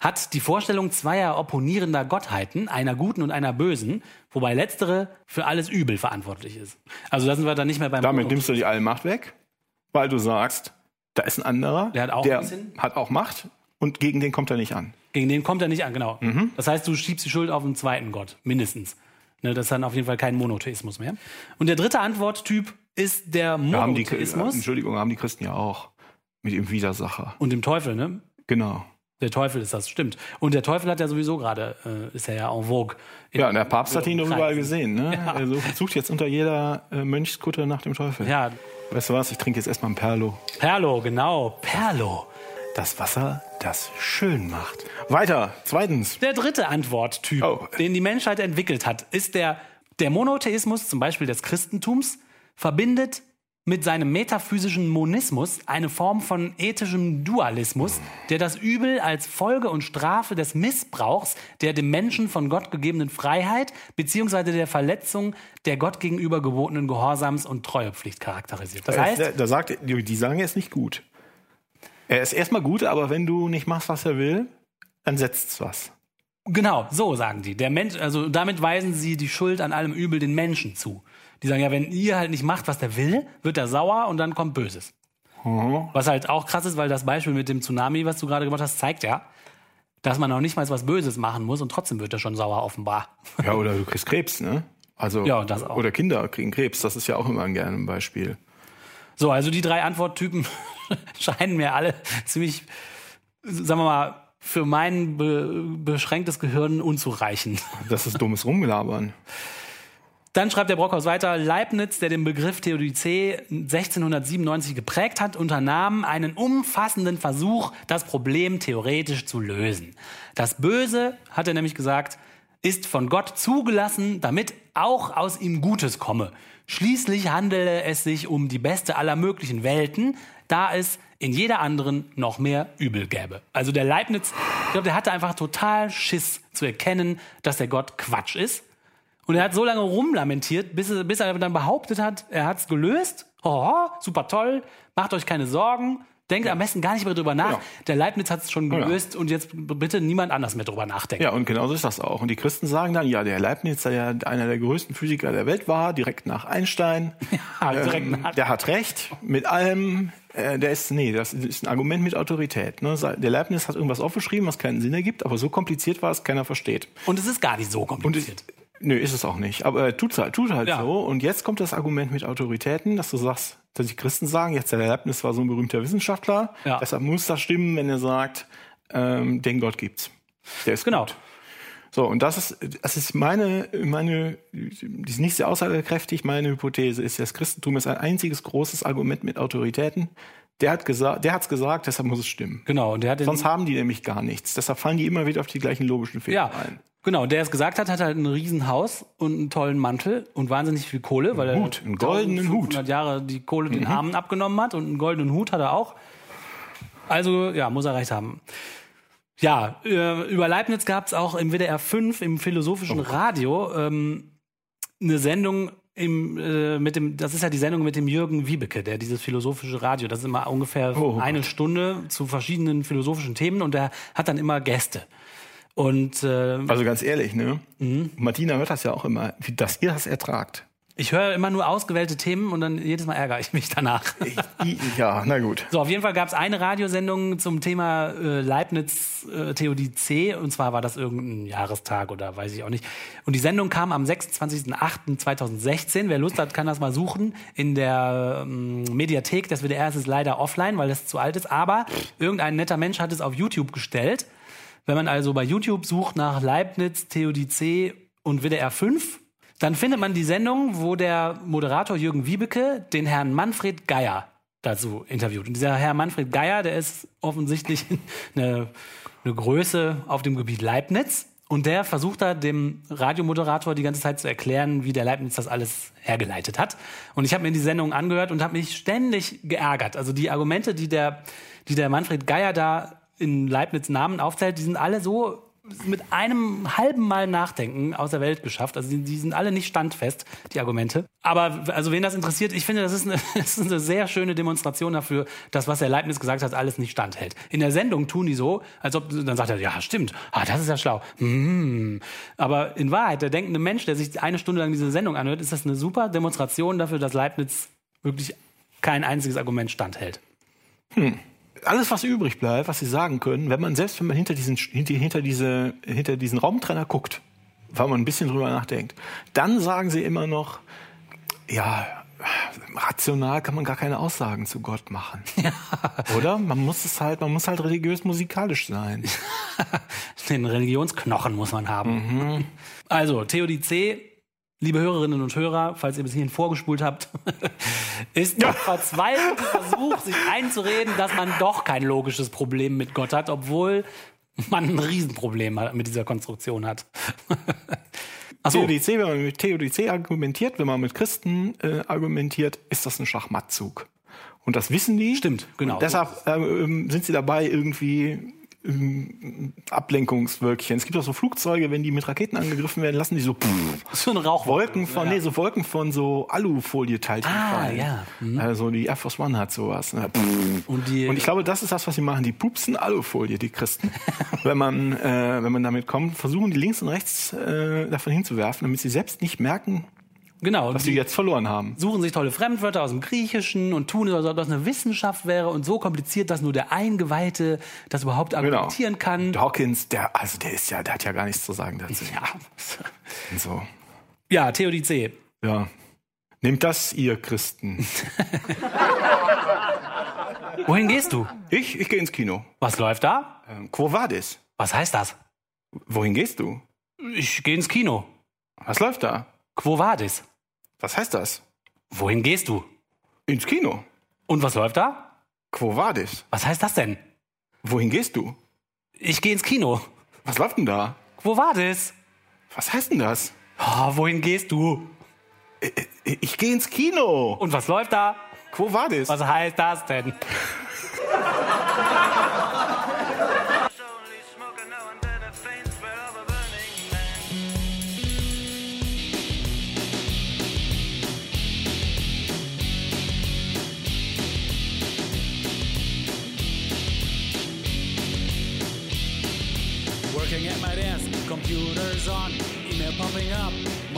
Hat die Vorstellung zweier opponierender Gottheiten, einer guten und einer bösen, wobei letztere für alles Übel verantwortlich ist. Also da sind wir dann nicht mehr beim Damit nimmst du die Allmacht weg, weil du sagst, da ist ein anderer, Der hat auch der hat auch Macht und gegen den kommt er nicht an. Gegen den kommt er nicht an, genau. Mhm. Das heißt, du schiebst die Schuld auf einen zweiten Gott, mindestens. Ne, das ist dann auf jeden Fall kein Monotheismus mehr. Und der dritte Antworttyp ist der Da haben die, Monotheismus Entschuldigung, haben die Christen ja auch mit dem Widersacher. und dem Teufel, ne? Genau. Der Teufel ist das, stimmt. Und der Teufel hat ja sowieso gerade, äh, ist er ja en vogue. Ja, und der Papst hat ihn doch überall gesehen. Ne? Er sucht, sucht jetzt unter jeder äh, Mönchskutte nach dem Teufel. Ja, Weißt du was, ich trinke jetzt erstmal ein Perlo. Perlo, genau, Perlo. Das Wasser, das schön macht. Weiter, zweitens. Der dritte Antworttyp, Oh. den die Menschheit entwickelt hat, ist der, der Monotheismus, zum Beispiel des Christentums, verbindet mit seinem metaphysischen Monismus eine Form von ethischem Dualismus, der das Übel als Folge und Strafe des Missbrauchs der dem Menschen von Gott gegebenen Freiheit beziehungsweise der Verletzung der Gott gegenüber gebotenen Gehorsams- und Treuepflicht charakterisiert. Das heißt, da, sagt, die, die sagen, er ist nicht gut. Er ist erstmal gut, aber wenn du nicht machst, was er will, dann setzt's was. Genau, so sagen die. Der Mensch, also damit weisen sie die Schuld an allem Übel den Menschen zu. Die sagen ja, wenn ihr halt nicht macht, was der will, wird er sauer und dann kommt Böses. Was halt auch krass ist, weil das Beispiel mit dem Tsunami, was du gerade gemacht hast, zeigt ja, dass man noch nicht mal was Böses machen muss und trotzdem wird er schon sauer offenbar. Ja, oder du kriegst Krebs, ne? Also, Ja, das auch. Oder Kinder kriegen Krebs, das ist ja auch immer ein gerne ein Beispiel. So, also die drei Antworttypen scheinen mir alle ziemlich, sagen wir mal, für mein be beschränktes Gehirn unzureichend. Das ist dummes Rumgelabern. Dann schreibt der Brockhaus weiter, Leibniz, der den Begriff Theodizee 1697 geprägt hat, unternahm einen umfassenden Versuch, das Problem theoretisch zu lösen. Das Böse, hat er nämlich gesagt, ist von Gott zugelassen, damit auch aus ihm Gutes komme. Schließlich handele es sich um die beste aller möglichen Welten, da es in jeder anderen noch mehr Übel gäbe. Also der Leibniz, ich glaube, der hatte einfach total Schiss zu erkennen, dass der Gott Quatsch ist. Und er hat so lange rumlamentiert, bis, er- bis er dann behauptet hat, er hat's gelöst. Oh, super toll, macht euch keine Sorgen. Denkt am besten gar nicht mehr drüber nach. Genau. Der Leibniz hat's schon Ja. gelöst und jetzt bitte niemand anders mehr drüber nachdenken. Ja, und genauso ist das auch. Und die Christen sagen dann, ja, der Leibniz, der ja einer der größten Physiker der Welt war, direkt nach Einstein, Ja, direkt ähm, nach- der hat recht mit allem. Äh, der ist, nee, das ist ein Argument mit Autorität. Ne? Der Leibniz hat irgendwas aufgeschrieben, was keinen Sinn ergibt, aber so kompliziert war es, keiner versteht. Und es ist gar nicht so kompliziert. Nö, ist es auch nicht. Aber er tut's halt, tut halt Ja. so. Und jetzt kommt das Argument mit Autoritäten, dass du sagst, dass die Christen sagen, jetzt der Leibniz war so ein berühmter Wissenschaftler, Ja. deshalb muss das stimmen, wenn er sagt, ähm, den Gott gibt's. Der ist genau. gut. So, und das ist, das ist meine, meine, die ist nicht sehr aussagekräftig. Meine Hypothese ist, das Christentum ist ein einziges großes Argument mit Autoritäten. Der hat gesagt, der hat's gesagt, deshalb muss es stimmen. Genau. Und der hat Sonst haben die nämlich gar nichts. Deshalb fallen die immer wieder auf die gleichen logischen Fehler ja, ein. Genau. Der es gesagt hat, hat halt ein Riesenhaus und einen tollen Mantel und wahnsinnig viel Kohle, weil er Hut, einen goldenen 1500 Jahre die Kohle den Armen abgenommen hat und einen goldenen Hut hat er auch. Also, ja, muss er recht haben. Ja, äh, über Leibniz gab es auch im WDR 5 im philosophischen Radio ähm, eine Sendung im, äh, mit dem, das ist ja die Sendung mit dem Jürgen Wiebeke, der dieses philosophische Radio, das ist immer ungefähr Oh, eine Stunde zu verschiedenen philosophischen Themen und der hat dann immer Gäste. Und äh, Also ganz ehrlich, ne? Mhm. Martina hört das ja auch immer, wie, dass ihr das ertragt. ich höre immer nur ausgewählte Themen und dann jedes Mal ärgere ich mich danach. Ich, ja, na gut. So, auf jeden Fall gab es eine Radiosendung zum Thema äh, Leibniz äh, Theodizee und zwar war das irgendein Jahrestag oder weiß ich auch nicht. Und die Sendung kam am 26.08.2016. Wer Lust hat, kann das mal suchen. In der ähm, Mediathek des WDR ist es leider offline, weil es zu alt ist. Aber irgendein netter Mensch hat es auf YouTube gestellt. Wenn man also bei YouTube sucht nach Leibniz, Theodizee und WDR 5, dann findet man die Sendung, wo der Moderator Jürgen Wiebeke den Herrn Manfred Geier dazu interviewt. Und dieser Herr Manfred Geier, der ist offensichtlich eine, eine Größe auf dem Gebiet Leibniz. Und der versucht da dem Radiomoderator die ganze Zeit zu erklären, wie der Leibniz das alles hergeleitet hat. Und ich habe mir die Sendung angehört und habe mich ständig geärgert. Also die Argumente, die der, die der Manfred Geier da in Leibniz Namen aufzählt, die sind alle so mit einem halben Mal Nachdenken aus der Welt geschafft. Also die, die sind alle nicht standfest, die Argumente. Aber also wen das interessiert, ich finde, das ist, eine, das ist eine sehr schöne Demonstration dafür, dass was der Leibniz gesagt hat, alles nicht standhält. In der Sendung tun die so, als ob dann sagt er, ja stimmt, ah, das ist ja schlau. Hm. Aber in Wahrheit, der denkende Mensch, der sich eine Stunde lang diese Sendung anhört, ist das eine super Demonstration dafür, dass Leibniz wirklich kein einziges Argument standhält. Alles, was übrig bleibt, was sie sagen können, wenn man selbst wenn man hinter diesen hinter, hinter diese hinter diesen Raumtrenner guckt, weil man ein bisschen drüber nachdenkt, dann sagen sie immer noch, ja, rational kann man gar keine Aussagen zu Gott machen, oder? Man muss es halt, man muss halt religiös musikalisch sein. Den Religionsknochen muss man haben. Also, Theodizee, liebe Hörerinnen und Hörer, falls ihr bis hierhin vorgespult habt, ist der verzweifelte Versuch, sich einzureden, dass man doch kein logisches Problem mit Gott hat, obwohl man ein Riesenproblem mit dieser Konstruktion hat. Achso, Theodizee, wenn man mit Theodizee argumentiert, wenn man mit Christen äh, argumentiert, ist das ein Schachmattzug. Und das wissen die. Stimmt, genau. Und deshalb äh, sind sie dabei, irgendwie Ablenkungswölkchen. Es gibt auch so Flugzeuge, wenn die mit Raketen angegriffen werden, lassen die so pff, so ein Rauch. Wolken von, nee, so Wolken von so Alufolieteilchen Ah, fallen. ja. Mhm. Also die Air Force One hat sowas. ne? Und die, Und ich glaube, das ist das, was sie machen. Die pupsen Alufolie, die Christen. wenn man, äh, wenn man damit kommt, versuchen die links und rechts äh, davon hinzuwerfen, damit sie selbst nicht merken, genau, was sie jetzt verloren haben. suchen sich tolle Fremdwörter aus dem Griechischen und tun es, als ob das eine Wissenschaft wäre und so kompliziert, dass nur der Eingeweihte das überhaupt argumentieren kann. Dawkins, der, also der ist ja, der hat ja gar nichts zu sagen dazu. Ja. Und so. ja, Theodizee. Ja. Nehmt das, ihr Christen. Wohin gehst du? Ich, ich gehe ins Kino. Was läuft da? Ähm, Quo vadis? Was heißt das? Wohin gehst du? Ich gehe ins Kino. Was läuft da? Quo vadis? Was heißt das? Wohin gehst du? Ins Kino. Und was läuft da? Quo vadis? Was heißt das denn? Wohin gehst du? Ich gehe ins Kino. Was läuft denn da? Quo vadis? Was heißt denn das? Oh, wohin gehst du? Ich, ich gehe ins Kino. Und was läuft da? Quo vadis? Was heißt das denn?